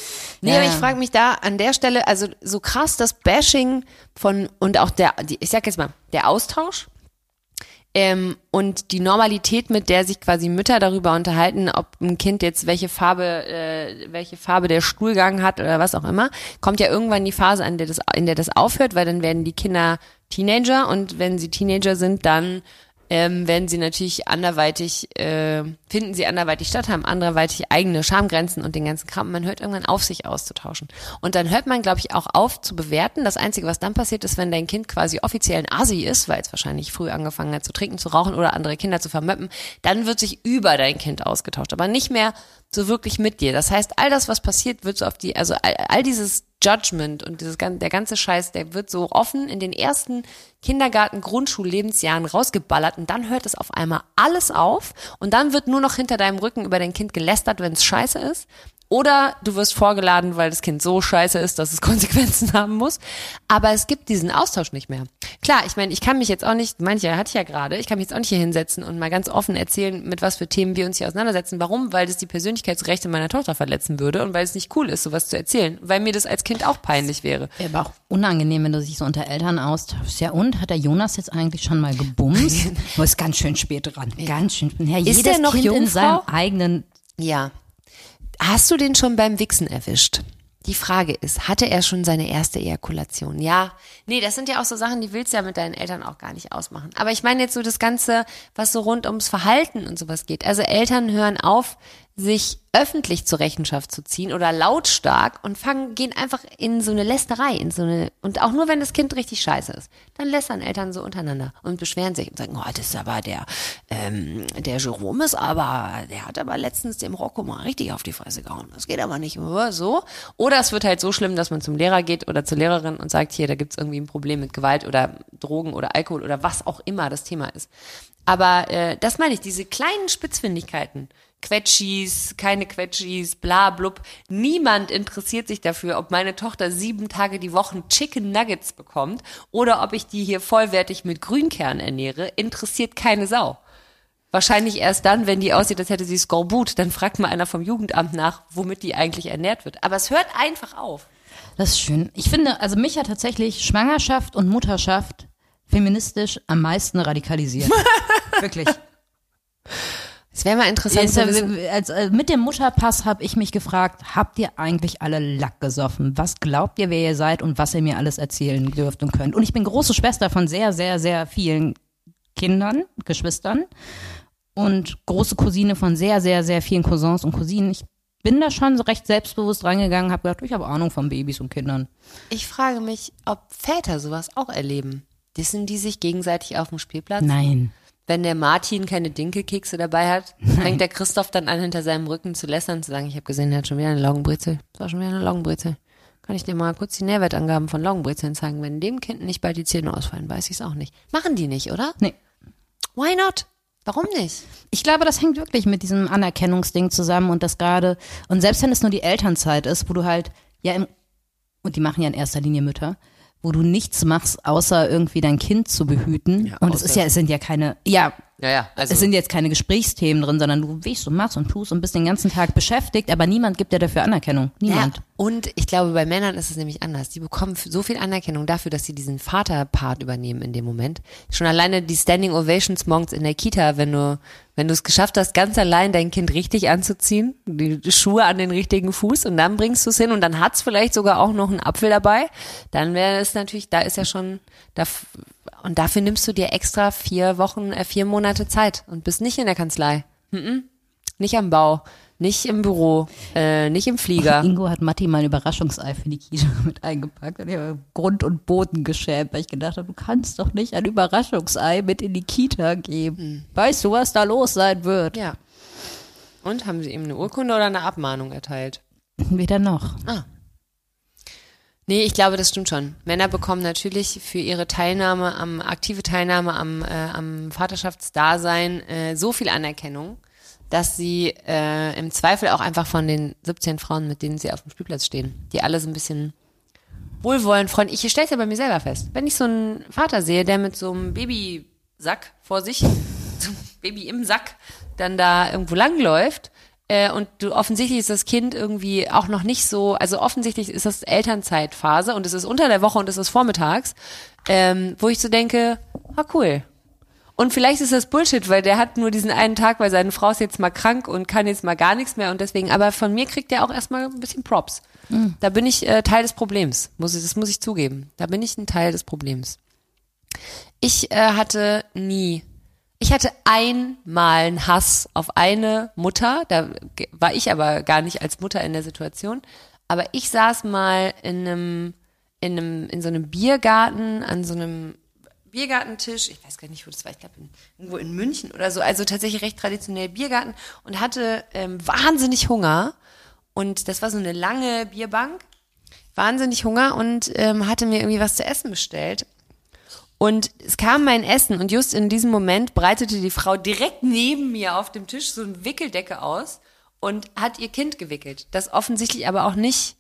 B: Nee,
A: Ja,
B: aber ich frage mich da an der Stelle, also so krass das Bashing von und auch der, ich sag jetzt mal, der Austausch ähm, und die Normalität, mit der sich quasi Mütter darüber unterhalten, ob ein Kind jetzt welche Farbe, äh, welche Farbe der Stuhlgang hat oder was auch immer, kommt ja irgendwann die Phase, an der das, in der das aufhört, weil dann werden die Kinder Teenager und wenn sie Teenager sind, dann ähm, werden sie natürlich anderweitig, äh, finden sie anderweitig statt, haben anderweitig eigene Schamgrenzen und den ganzen Kram. Man hört irgendwann auf, sich auszutauschen. Und dann hört man, glaube ich, auch auf zu bewerten. Das Einzige, was dann passiert, ist, wenn dein Kind quasi offiziell ein Asi ist, weil es wahrscheinlich früh angefangen hat zu trinken, zu rauchen oder andere Kinder zu vermöppen, dann wird sich über dein Kind ausgetauscht, aber nicht mehr so wirklich mit dir. Das heißt, all das, was passiert, wird so auf die, also all, all dieses Judgment und dieses, der ganze Scheiß, der wird so offen in den ersten Kindergarten, Grundschullebensjahren rausgeballert und dann hört es auf einmal alles auf und dann wird nur noch hinter deinem Rücken über dein Kind gelästert, wenn es scheiße ist. Oder du wirst vorgeladen, weil das Kind so scheiße ist, dass es Konsequenzen haben muss. Aber es gibt diesen Austausch nicht mehr. Klar, ich meine, ich kann mich jetzt auch nicht, manche hatte ich ja gerade, ich kann mich jetzt auch nicht hier hinsetzen und mal ganz offen erzählen, mit was für Themen wir uns hier auseinandersetzen. Warum? Weil das die Persönlichkeitsrechte meiner Tochter verletzen würde und weil es nicht cool ist, sowas zu erzählen. Weil mir das als Kind auch peinlich wäre.
A: Wäre aber auch unangenehm, wenn du dich so unter Eltern austauschst. Ja, und? Hat der Jonas jetzt eigentlich schon mal gebumst? Du ist ganz schön spät dran. Ganz schön. Ja,
B: Ist
A: jedes
B: der noch
A: kind in seinem eigenen
B: Ja. Hast du den schon beim Wichsen erwischt? Die Frage ist, hatte er schon seine erste Ejakulation? Ja. Nee, das sind ja auch so Sachen, die willst du ja mit deinen Eltern auch gar nicht ausmachen. Aber ich meine jetzt so das Ganze, was so rund ums Verhalten und sowas geht. Also Eltern hören auf, sich öffentlich zur Rechenschaft zu ziehen oder lautstark und fangen, gehen einfach in so eine Lästerei, in so eine, und auch nur wenn das Kind richtig scheiße ist, dann lästern Eltern so untereinander und beschweren sich und sagen, oh, das ist aber der, ähm, der Jerome ist aber, der hat aber letztens dem Rocco mal richtig auf die Fresse gehauen. Das geht aber nicht nur so. Oder es wird halt so schlimm, dass man zum Lehrer geht oder zur Lehrerin und sagt, hier, da gibt's irgendwie ein Problem mit Gewalt oder Drogen oder Alkohol oder was auch immer das Thema ist. Aber äh, das meine ich, diese kleinen Spitzfindigkeiten, Quetschis, keine Quetschis, bla blub. Niemand interessiert sich dafür, ob meine Tochter sieben Tage die Woche Chicken Nuggets bekommt oder ob ich die hier vollwertig mit Grünkern ernähre. Interessiert keine Sau. Wahrscheinlich erst dann, wenn die aussieht, als hätte sie Skorbut. Dann fragt mal einer vom Jugendamt nach, womit die eigentlich ernährt wird. Aber es hört einfach auf.
A: Das ist schön. Ich finde, also mich hat tatsächlich Schwangerschaft und Mutterschaft feministisch am meisten radikalisiert. Wirklich.
B: Es wäre mal interessant zu wissen.
A: als, äh, mit dem Mutterpass habe ich mich gefragt, habt ihr eigentlich alle Lack gesoffen? Was glaubt ihr, wer ihr seid und was ihr mir alles erzählen dürft und könnt? Und ich bin große Schwester von sehr, sehr, sehr vielen Kindern, Geschwistern und große Cousine von sehr, sehr, sehr vielen Cousins und Cousinen. Ich bin da schon recht selbstbewusst reingegangen, habe gedacht, ich habe Ahnung von Babys und Kindern.
B: Ich frage mich, ob Väter sowas auch erleben. Dissen die sich gegenseitig auf dem Spielplatz?
A: Nein.
B: Wenn der Martin keine Dinkelkekse dabei hat, fängt der Christoph dann an, hinter seinem Rücken zu lästern und zu sagen, ich habe gesehen, er hat schon wieder eine Laugenbrezel. Das war schon wieder eine Laugenbrezel. Kann ich dir mal kurz die Nährwertangaben von Laugenbrezeln zeigen? Wenn dem Kind nicht bald die Zähne ausfallen, weiß ich es auch nicht. Machen die nicht, oder?
A: Nee.
B: Why not? Warum nicht?
A: Ich glaube, das hängt wirklich mit diesem Anerkennungsding zusammen und das gerade, und selbst wenn es nur die Elternzeit ist, wo du halt, ja, im, und die machen ja in erster Linie Mütter, wo du nichts machst, außer irgendwie dein Kind zu behüten.
B: Ja,
A: und es ist ja, es sind ja keine, ja,
B: Ja, ja. Also,
A: es sind jetzt keine Gesprächsthemen drin, sondern du wichst und machst und tust und bist den ganzen Tag beschäftigt, aber niemand gibt dir dafür Anerkennung.
B: ja,
A: Niemand.
B: und ich glaube, bei Männern ist es nämlich anders. Die bekommen so viel Anerkennung dafür, dass sie diesen Vaterpart übernehmen in dem Moment. Schon alleine die Standing Ovations morgens in der Kita, wenn du, wenn du es geschafft hast, ganz allein dein Kind richtig anzuziehen, die Schuhe an den richtigen Fuß und dann bringst du es hin und dann hat's vielleicht sogar auch noch einen Apfel dabei, dann wäre es natürlich, da ist ja schon, da, und dafür nimmst du dir extra vier Wochen, äh, vier Monate Zeit und bist nicht in der Kanzlei. Mhm. Nicht am Bau, nicht im Büro, äh, nicht im Flieger.
A: Ingo hat Matti mal ein Überraschungsei für die Kita mit eingepackt und ich habe Grund und Boden geschämt, weil ich gedacht habe, du kannst doch nicht ein Überraschungsei mit in die Kita geben. Weißt du, was da los sein wird?
B: Ja. Und haben sie ihm eine Urkunde oder eine Abmahnung erteilt?
A: Weder noch.
B: Nee, ich glaube, das stimmt schon. Männer bekommen natürlich für ihre Teilnahme am, aktive Teilnahme am, äh, am Vaterschaftsdasein äh, so viel Anerkennung, dass sie äh, im Zweifel auch einfach von den 17 Frauen, mit denen sie auf dem Spielplatz stehen, die alle so ein bisschen wohlwollend freuen. Ich stelle es ja bei mir selber fest. Wenn ich so einen Vater sehe, der mit so einem Babysack vor sich, so einem Baby im Sack, dann da irgendwo langläuft, äh, und du offensichtlich ist das Kind irgendwie auch noch nicht so, also offensichtlich ist das Elternzeitphase und es ist unter der Woche und es ist vormittags, ähm, wo ich so denke, ah cool. Und vielleicht ist das Bullshit, weil der hat nur diesen einen Tag, weil seine Frau ist jetzt mal krank und kann jetzt mal gar nichts mehr und deswegen, aber von mir kriegt er auch erstmal ein bisschen Props. Da bin ich äh, Teil des Problems, muss ich, das muss ich zugeben. Da bin ich ein Teil des Problems. Ich äh, hatte nie, Ich hatte einmal einen Hass auf eine Mutter, da war ich aber gar nicht als Mutter in der Situation, aber ich saß mal in einem, in einem, in so einem Biergarten, an so einem Biergartentisch, ich weiß gar nicht, wo das war, ich glaube irgendwo in München oder so, also tatsächlich recht traditionell Biergarten. Und hatte ähm, wahnsinnig Hunger. Und das war so eine lange Bierbank, wahnsinnig Hunger und ähm, hatte mir irgendwie was zu essen bestellt und es kam mein Essen und just in diesem Moment breitete die Frau direkt neben mir auf dem Tisch so eine Wickeldecke aus und hat ihr Kind gewickelt, das offensichtlich aber auch nicht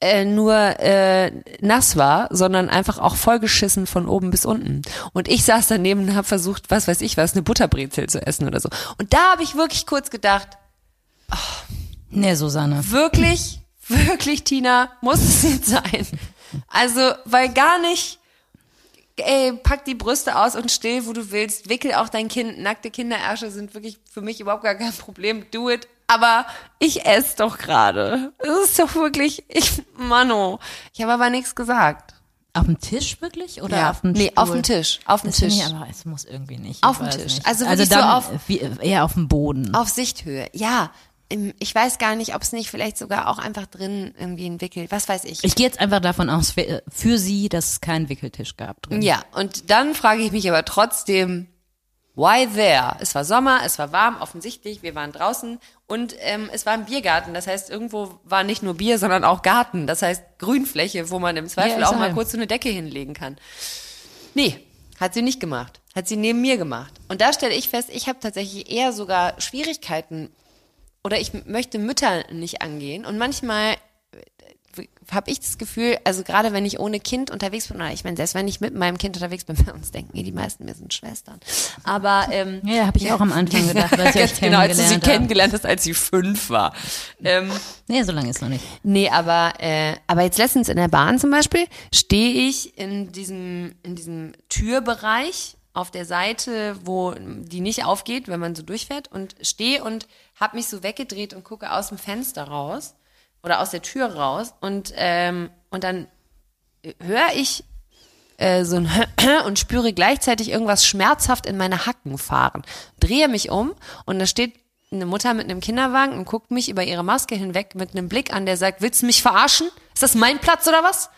B: äh, nur äh, nass war, sondern einfach auch vollgeschissen von oben bis unten. Und ich saß daneben und habe versucht, was weiß ich was, eine Butterbrezel zu essen oder so. Und da habe ich wirklich kurz gedacht,
A: oh, nee, Susanne.
B: Wirklich, wirklich, Tina, muss es jetzt sein? Also, weil gar nicht ey, pack die Brüste aus und still, wo du willst. Wickel auch dein Kind. Nackte Kinderärsche sind wirklich für mich überhaupt gar kein Problem. Do it. Aber ich esse doch gerade. Es ist doch wirklich, ich, Mano. Ich habe aber nichts gesagt.
A: Auf dem Tisch wirklich oder
B: Ja.
A: auf dem
B: Nee,
A: Stuhl?
B: auf dem Tisch. Auf dem
A: Das
B: Tisch.
A: ich aber, es muss irgendwie nicht.
B: Auf dem Tisch.
A: Nicht.
B: Also
A: also
B: wirklich so
A: dann
B: auf-
A: wie, eher auf dem Boden.
B: Auf Sichthöhe. Ja. Ich weiß gar nicht, ob es nicht vielleicht sogar auch einfach drin irgendwie ein Wickel, was weiß ich.
A: Ich gehe jetzt einfach davon aus, für, für sie, dass es keinen Wickeltisch gab drin.
B: Ja, und dann frage ich mich aber trotzdem, why there? Es war Sommer, es war warm, offensichtlich, wir waren draußen und ähm, es war ein Biergarten. Das heißt, irgendwo war nicht nur Bier, sondern auch Garten. Das heißt, Grünfläche, wo man im Zweifel
A: Ja,
B: auch mal kurz so eine Decke hinlegen kann. Nee, hat sie nicht gemacht. Hat sie neben mir gemacht. Und da stelle ich fest, ich habe tatsächlich eher sogar Schwierigkeiten oder ich möchte Mütter nicht angehen. Und manchmal habe ich das Gefühl, also gerade wenn ich ohne Kind unterwegs bin, oder ich meine, selbst wenn ich mit meinem Kind unterwegs bin, bei uns denken eh die meisten, wir sind Schwestern. Aber ähm,
A: Ja, habe ich auch am Anfang gedacht, als ich
B: genau, als du sie
A: kennengelernt
B: hast, als sie fünf war. Ähm,
A: Nee, so lange ist noch nicht.
B: Nee, aber, äh, aber jetzt letztens in der Bahn zum Beispiel stehe ich in diesem, in diesem Türbereich auf der Seite, wo die nicht aufgeht, wenn man so durchfährt und stehe und habe mich so weggedreht und gucke aus dem Fenster raus oder aus der Tür raus und, ähm, und dann höre ich äh, so ein und spüre gleichzeitig irgendwas schmerzhaft in meine Hacken fahren. Drehe mich um und da steht eine Mutter mit einem Kinderwagen und guckt mich über ihre Maske hinweg mit einem Blick an, der sagt, willst du mich verarschen? Ist das mein Platz oder was?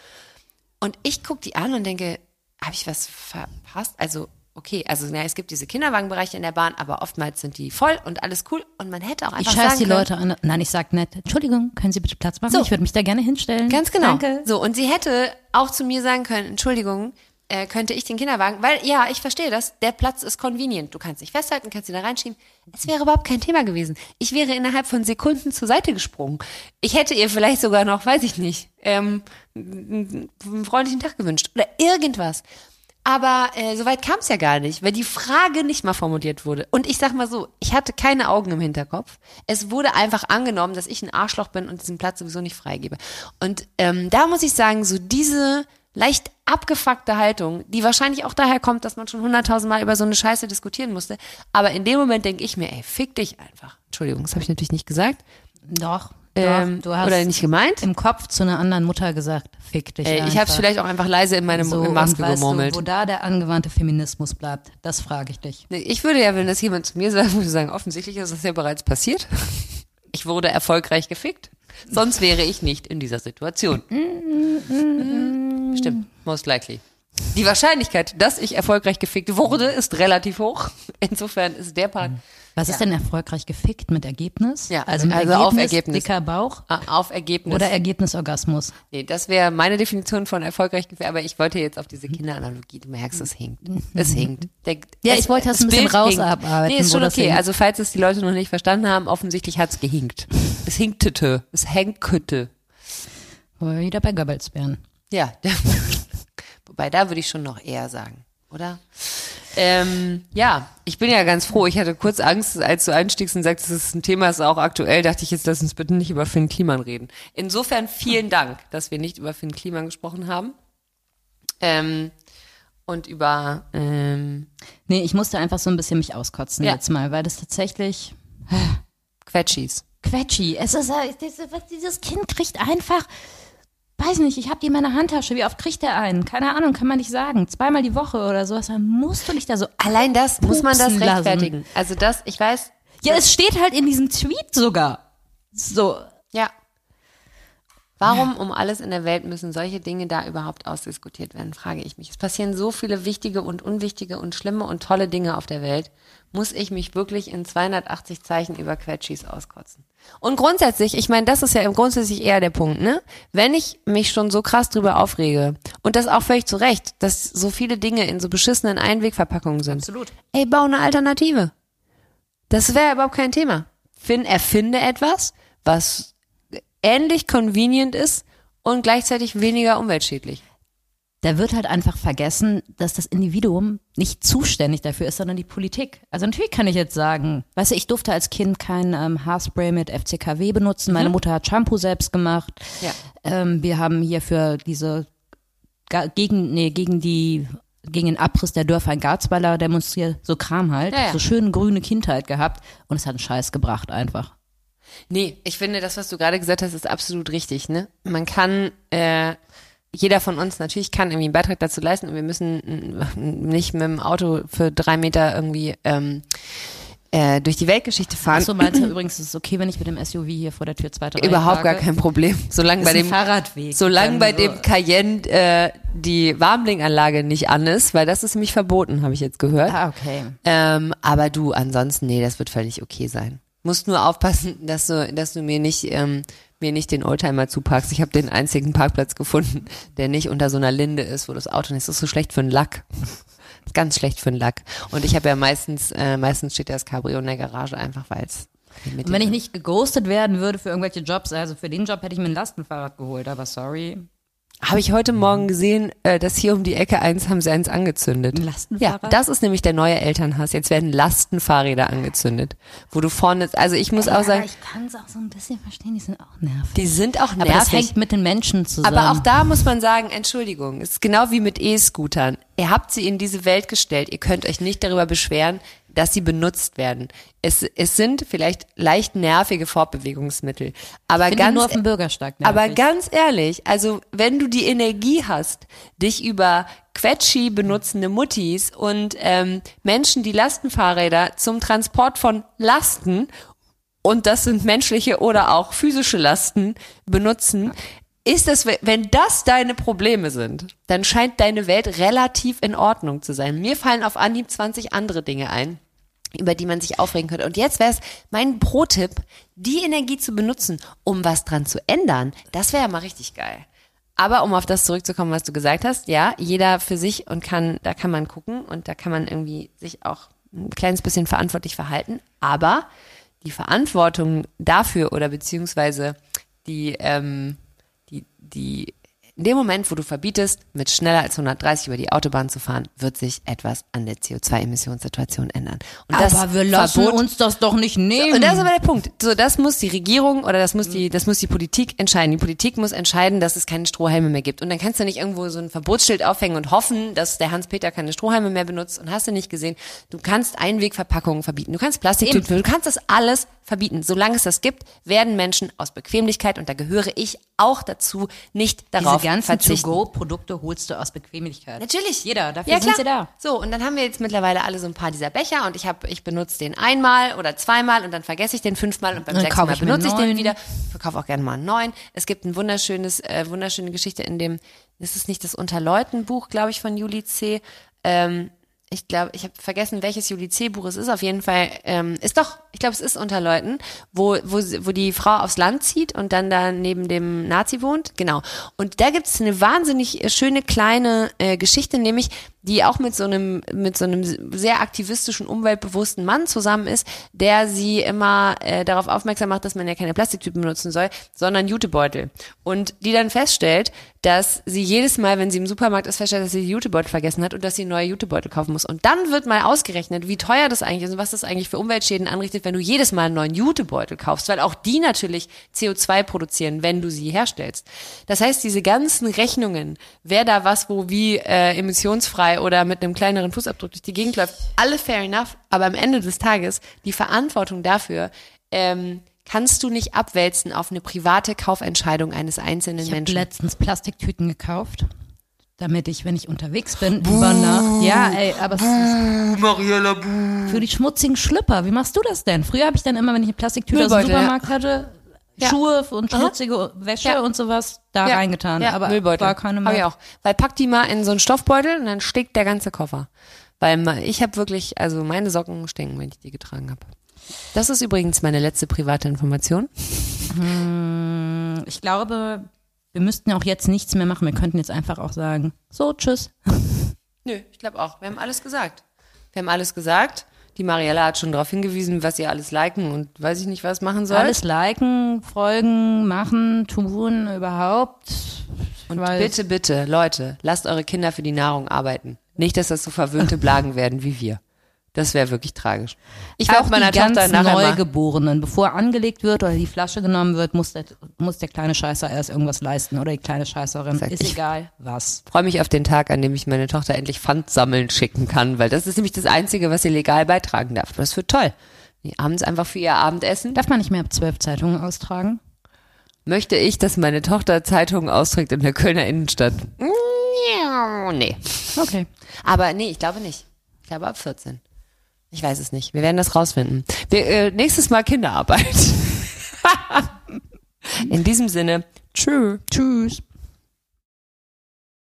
B: Und ich gucke die an und denke, habe ich was verpasst? Also, okay, also ja, es gibt diese Kinderwagenbereiche in der Bahn, aber oftmals sind die voll und alles cool und man hätte auch
A: Ich
B: einfach
A: scheiß
B: sagen
A: die
B: können,
A: Leute an. Nein, ich sag nett. Entschuldigung, können Sie bitte Platz machen?
B: So.
A: Ich würde mich da gerne hinstellen.
B: Ganz genau.
A: Danke.
B: So, und sie hätte auch zu mir sagen können, Entschuldigung, äh, könnte ich den Kinderwagen, weil ja, ich verstehe das, der Platz ist convenient. Du kannst dich festhalten, kannst ihn da reinschieben. Es wäre überhaupt kein Thema gewesen. Ich wäre innerhalb von Sekunden zur Seite gesprungen. Ich hätte ihr vielleicht sogar noch, weiß ich nicht, ähm, einen freundlichen Tag gewünscht oder irgendwas. Aber äh, soweit kam es ja gar nicht, weil die Frage nicht mal formuliert wurde. Und ich sag mal so, ich hatte keine Augen im Hinterkopf. Es wurde einfach angenommen, dass ich ein Arschloch bin und diesen Platz sowieso nicht freigebe. Und ähm, da muss ich sagen, so diese leicht abgefuckte Haltung, die wahrscheinlich auch daher kommt, dass man schon hunderttausendmal über so eine Scheiße diskutieren musste. Aber in dem Moment denke ich mir, ey, fick dich einfach. Entschuldigung, das habe ich natürlich nicht gesagt.
A: Doch,
B: Ähm,
A: doch. Du hast
B: oder nicht gemeint.
A: im Kopf zu einer anderen Mutter gesagt, fick dich
B: Ey, ich habe es vielleicht auch einfach leise in meine
A: so,
B: Maske
A: und
B: gemurmelt.
A: Du, wo da der angewandte Feminismus bleibt, das frage ich dich.
B: Ich würde ja, wenn das jemand zu mir sagt, würde ich sagen, offensichtlich ist das ja bereits passiert. Ich wurde erfolgreich gefickt. Sonst wäre ich nicht in dieser Situation. Stimmt, most likely. Die Wahrscheinlichkeit, dass ich erfolgreich gefickt wurde, ist relativ hoch. Insofern ist der Part
A: Was ist denn erfolgreich gefickt mit Ergebnis?
B: Ja,
A: also, mit
B: also
A: Ergebnis,
B: auf Ergebnis.
A: dicker Bauch
B: ah, auf Ergebnis.
A: oder Ergebnisorgasmus?
B: nee, das wäre meine Definition von erfolgreich gefickt. Aber ich wollte jetzt auf diese Kinderanalogie. Du merkst, es hinkt. Es hinkt. Der,
A: Ja,
B: es-
A: ich wollte das ein bisschen rausarbeiten,
B: Nee, ist schon okay. Also falls es die Leute noch nicht verstanden haben, offensichtlich hat's gehinkt. Es hinktete. Es hängkete.
A: Wo wir wieder bei Goebbels wären.
B: Ja, wobei da würde ich schon noch eher sagen, oder? Ähm, ja, ich bin ja ganz froh. Ich hatte kurz Angst, als du einstiegst und sagst, das ist ein Thema, ist auch aktuell, dachte ich jetzt, lass uns bitte nicht über Finn Kliman reden. Insofern vielen Dank, dass wir nicht über Finn Kliman gesprochen haben. Ähm, und über, ähm,
A: Nee, ich musste einfach so ein bisschen mich auskotzen
B: Ja.
A: jetzt mal, weil das tatsächlich
B: Quetschis.
A: Quetschi. Es ist dieses Kind kriegt einfach weiß nicht, ich habe die in meiner Handtasche, wie oft kriegt der einen? Keine Ahnung, kann man nicht sagen. Zweimal die Woche oder sowas, dann musst du dich da so
B: Allein das muss man das
A: pupsen lassen.
B: rechtfertigen. Also das, ich weiß,
A: Ja, es steht halt in diesem Tweet sogar. So,
B: ja. Warum um alles in der Welt müssen solche Dinge da überhaupt ausdiskutiert werden, frage ich mich. Es passieren so viele wichtige und unwichtige und schlimme und tolle Dinge auf der Welt. Muss ich mich wirklich in 280 Zeichen über Quetschis auskotzen? Und grundsätzlich, ich meine, das ist ja im grundsätzlich eher der Punkt, ne? Wenn ich mich schon so krass drüber aufrege und das auch völlig zu Recht, dass so viele Dinge in so beschissenen Einwegverpackungen sind.
A: Absolut.
B: Ey, bau eine Alternative. Das wäre überhaupt kein Thema. Finn, erfinde etwas, was ähnlich convenient ist und gleichzeitig weniger umweltschädlich.
A: da wird halt einfach vergessen, dass das Individuum nicht zuständig dafür ist, sondern die Politik. Also natürlich kann ich jetzt sagen, weißt du, ich durfte als Kind kein ähm, Haarspray mit FCKW benutzen. Meine Mutter hat Shampoo selbst gemacht.
B: Ja.
A: Ähm, wir haben hier für diese gegen nee, gegen die gegen den Abriss der Dörfer in Garzweiler demonstriert, so Kram halt,
B: Ja, ja.
A: so schön grüne Kindheit gehabt und es hat einen Scheiß gebracht einfach.
B: Nee, ich finde, das, was du gerade gesagt hast, ist absolut richtig. Ne? Man kann, äh, jeder von uns natürlich kann irgendwie einen Beitrag dazu leisten und wir müssen nicht mit dem Auto für drei Meter irgendwie ähm, äh, durch die Weltgeschichte fahren.
A: Achso, meinst du übrigens, ist es okay, wenn ich mit dem SUV hier vor der Tür zweite Reihe
B: Überhaupt gar
A: parke?
B: kein Problem. Solange bei dem
A: Fahrradweg.
B: Solange bei
A: so.
B: dem Cayenne äh, die Warmblinkanlage nicht an ist, weil das ist nämlich verboten, habe ich jetzt gehört.
A: Ah, okay.
B: Ähm, aber du, ansonsten, nee, das wird völlig okay sein. Musst nur aufpassen, dass du, dass du mir nicht, ähm, mir nicht den Oldtimer zupackst. Ich habe den einzigen Parkplatz gefunden, der nicht unter so einer Linde ist, wo das Auto nicht. Das ist so schlecht für den Lack. ist ganz schlecht für den Lack. Und ich habe ja meistens, äh, meistens steht ja das Cabrio in der Garage einfach, weil es
A: Und wenn ich nicht geghostet werden würde für irgendwelche Jobs, also für den Job hätte ich mir ein Lastenfahrrad geholt, aber sorry.
B: Habe ich heute Morgen gesehen, äh, dass hier um die Ecke eins haben sie eins angezündet.
A: Ein Lastenfahrrad?
B: Ja, das ist nämlich der neue Elternhass. Jetzt werden Lastenfahrräder angezündet, wo du vorne, also ich muss auch sagen,
A: ich kann es auch so ein bisschen verstehen, die sind auch nervig.
B: die sind auch
A: aber das
B: nervig.
A: hängt mit den Menschen zusammen.
B: Aber auch da muss man sagen, Entschuldigung, es ist genau wie mit E-Scootern. Ihr habt sie in diese Welt gestellt. Ihr könnt euch nicht darüber beschweren, dass sie benutzt werden. Es, es sind vielleicht leicht nervige Fortbewegungsmittel. Aber ganz,
A: nur auf dem Bürgersteig nervig.
B: aber ganz ehrlich, also wenn du die Energie hast, dich über Quetschi benutzende Muttis und ähm, Menschen, die Lastenfahrräder zum Transport von Lasten und das sind menschliche oder auch physische Lasten benutzen, ist das, wenn das deine Probleme sind, dann scheint deine Welt relativ in Ordnung zu sein. Mir fallen auf Anhieb 20 andere Dinge ein, über die man sich aufregen könnte. Und jetzt wäre es mein Pro-Tipp, die Energie zu benutzen, um was dran zu ändern. Das wäre ja mal richtig geil. Aber um auf das zurückzukommen, was du gesagt hast, ja, jeder für sich und kann, da kann man gucken und da kann man irgendwie sich auch ein kleines bisschen verantwortlich verhalten. Aber die Verantwortung dafür oder beziehungsweise die, ähm, die, die, in dem Moment, wo du verbietest, mit schneller als 130 über die Autobahn zu fahren, wird sich etwas an der CO2-Emissionssituation ändern. Und
A: aber wir lassen
B: Verbot-
A: uns das doch nicht nehmen.
B: und das ist aber der Punkt. So, das muss die Regierung oder das muss die, das muss die Politik entscheiden. Die Politik muss entscheiden, dass es keine Strohhalme mehr gibt. Und dann kannst du nicht irgendwo so ein Verbotsschild aufhängen und hoffen, dass der Hans-Peter keine Strohhalme mehr benutzt und hast du nicht gesehen. Du kannst Einwegverpackungen verbieten. Du kannst Plastiktüten, du kannst das alles verbieten. Solange es das gibt, werden Menschen aus Bequemlichkeit, und da gehöre ich auch dazu, nicht darauf
A: ganzen. To-Go-Produkte holst du aus Bequemlichkeit.
B: Natürlich.
A: Jeder, dafür
B: ja,
A: sind sie da.
B: So, und dann haben wir jetzt mittlerweile alle so ein paar dieser Becher und ich habe, ich benutze den einmal oder zweimal und dann vergesse ich den fünfmal und beim
A: Dann
B: sechsten Mal
A: ich
B: benutze ich den wieder. Ich verkaufe auch gerne mal einen neuen. Es gibt ein wunderschönes, äh, wunderschöne Geschichte in dem, das ist nicht das Unterleuten-Buch, glaube ich, von Juli C. Ähm, ich glaube, ich habe vergessen, welches Juli C-Buch es ist. Auf jeden Fall ähm, ist doch, ich glaube, es ist unter Leuten, wo, wo, wo die Frau aufs Land zieht und dann da neben dem Nazi wohnt. Genau. Und da gibt es eine wahnsinnig äh, schöne kleine äh, Geschichte, nämlich die auch mit so einem mit so einem sehr aktivistischen, umweltbewussten Mann zusammen ist, der sie immer äh, darauf aufmerksam macht, dass man ja keine Plastiktüten benutzen soll, sondern Jutebeutel. Und die dann feststellt, dass sie jedes Mal, wenn sie im Supermarkt ist, feststellt, dass sie die Jutebeutel vergessen hat und dass sie neue Jutebeutel kaufen muss. Und dann wird mal ausgerechnet, wie teuer das eigentlich ist und was das eigentlich für Umweltschäden anrichtet, wenn du jedes Mal einen neuen Jutebeutel kaufst, weil auch die natürlich CO2 produzieren, wenn du sie herstellst. Das heißt, diese ganzen Rechnungen, wer da was wo wie äh, emissionsfrei oder mit einem kleineren Fußabdruck durch die Gegend läuft, alle fair enough, aber am Ende des Tages die Verantwortung dafür, ähm, kannst du nicht abwälzen auf eine private Kaufentscheidung eines einzelnen
A: Ich habe
B: Menschen.
A: letztens Plastiktüten gekauft, damit ich, wenn ich unterwegs bin, über Nacht. Ja, ey, aber es ist
B: Mariella Buh.
A: für die schmutzigen Schlüpper. Wie machst du das denn? Früher habe ich dann immer, wenn ich eine Plastiktüte aus dem
B: Müllbeutel, ja.
A: Supermarkt hatte,
B: Ja.
A: Schuhe und schmutzige Wäsche
B: Ja.
A: und sowas da
B: Ja.
A: reingetan.
B: Ja,
A: aber
B: Müllbeutel.
A: war keine
B: Hab ich
A: mehr.
B: auch. Weil pack die mal in so einen Stoffbeutel und dann stinkt der ganze Koffer. Weil ich habe wirklich, also meine Socken stinken, wenn ich die getragen habe. Das ist übrigens meine letzte private Information.
A: Ich glaube, wir müssten auch jetzt nichts mehr machen. Wir könnten jetzt einfach auch sagen, so, tschüss.
B: Nö, ich glaube auch. Wir haben alles gesagt. Wir haben alles gesagt. Die Mariella hat schon darauf hingewiesen, was ihr alles liken und weiß ich nicht, was machen soll.
A: Alles liken, folgen, machen, tun, überhaupt.
B: Und
A: Weil-
B: bitte, bitte, Leute, lasst eure Kinder für die Nahrung arbeiten. Nicht, dass das so verwöhnte Blagen werden wie wir. Das wäre wirklich tragisch. Ich
A: Auch
B: werde meiner
A: die
B: Tochter nachher
A: Neugeborenen, bevor angelegt wird oder die Flasche genommen wird, muss der, muss der kleine Scheißer erst irgendwas leisten oder die kleine Scheißerin.
B: Sag
A: Ist egal, was.
B: freue mich auf den Tag, an dem ich meine Tochter endlich Pfand sammeln schicken kann, weil das ist nämlich das Einzige, was sie legal beitragen darf. Das wird toll. Die abends einfach für ihr Abendessen.
A: Darf man nicht mehr ab zwölf Zeitungen austragen?
B: Möchte ich, dass meine Tochter Zeitungen austrägt in der Kölner Innenstadt? Nee.
A: Okay.
B: Aber nee, ich glaube nicht. Ich glaube ab 14. Ich weiß es nicht. Wir werden das rausfinden. Wir, äh, nächstes Mal Kinderarbeit. In diesem Sinne, tschüss.
A: Tschüss.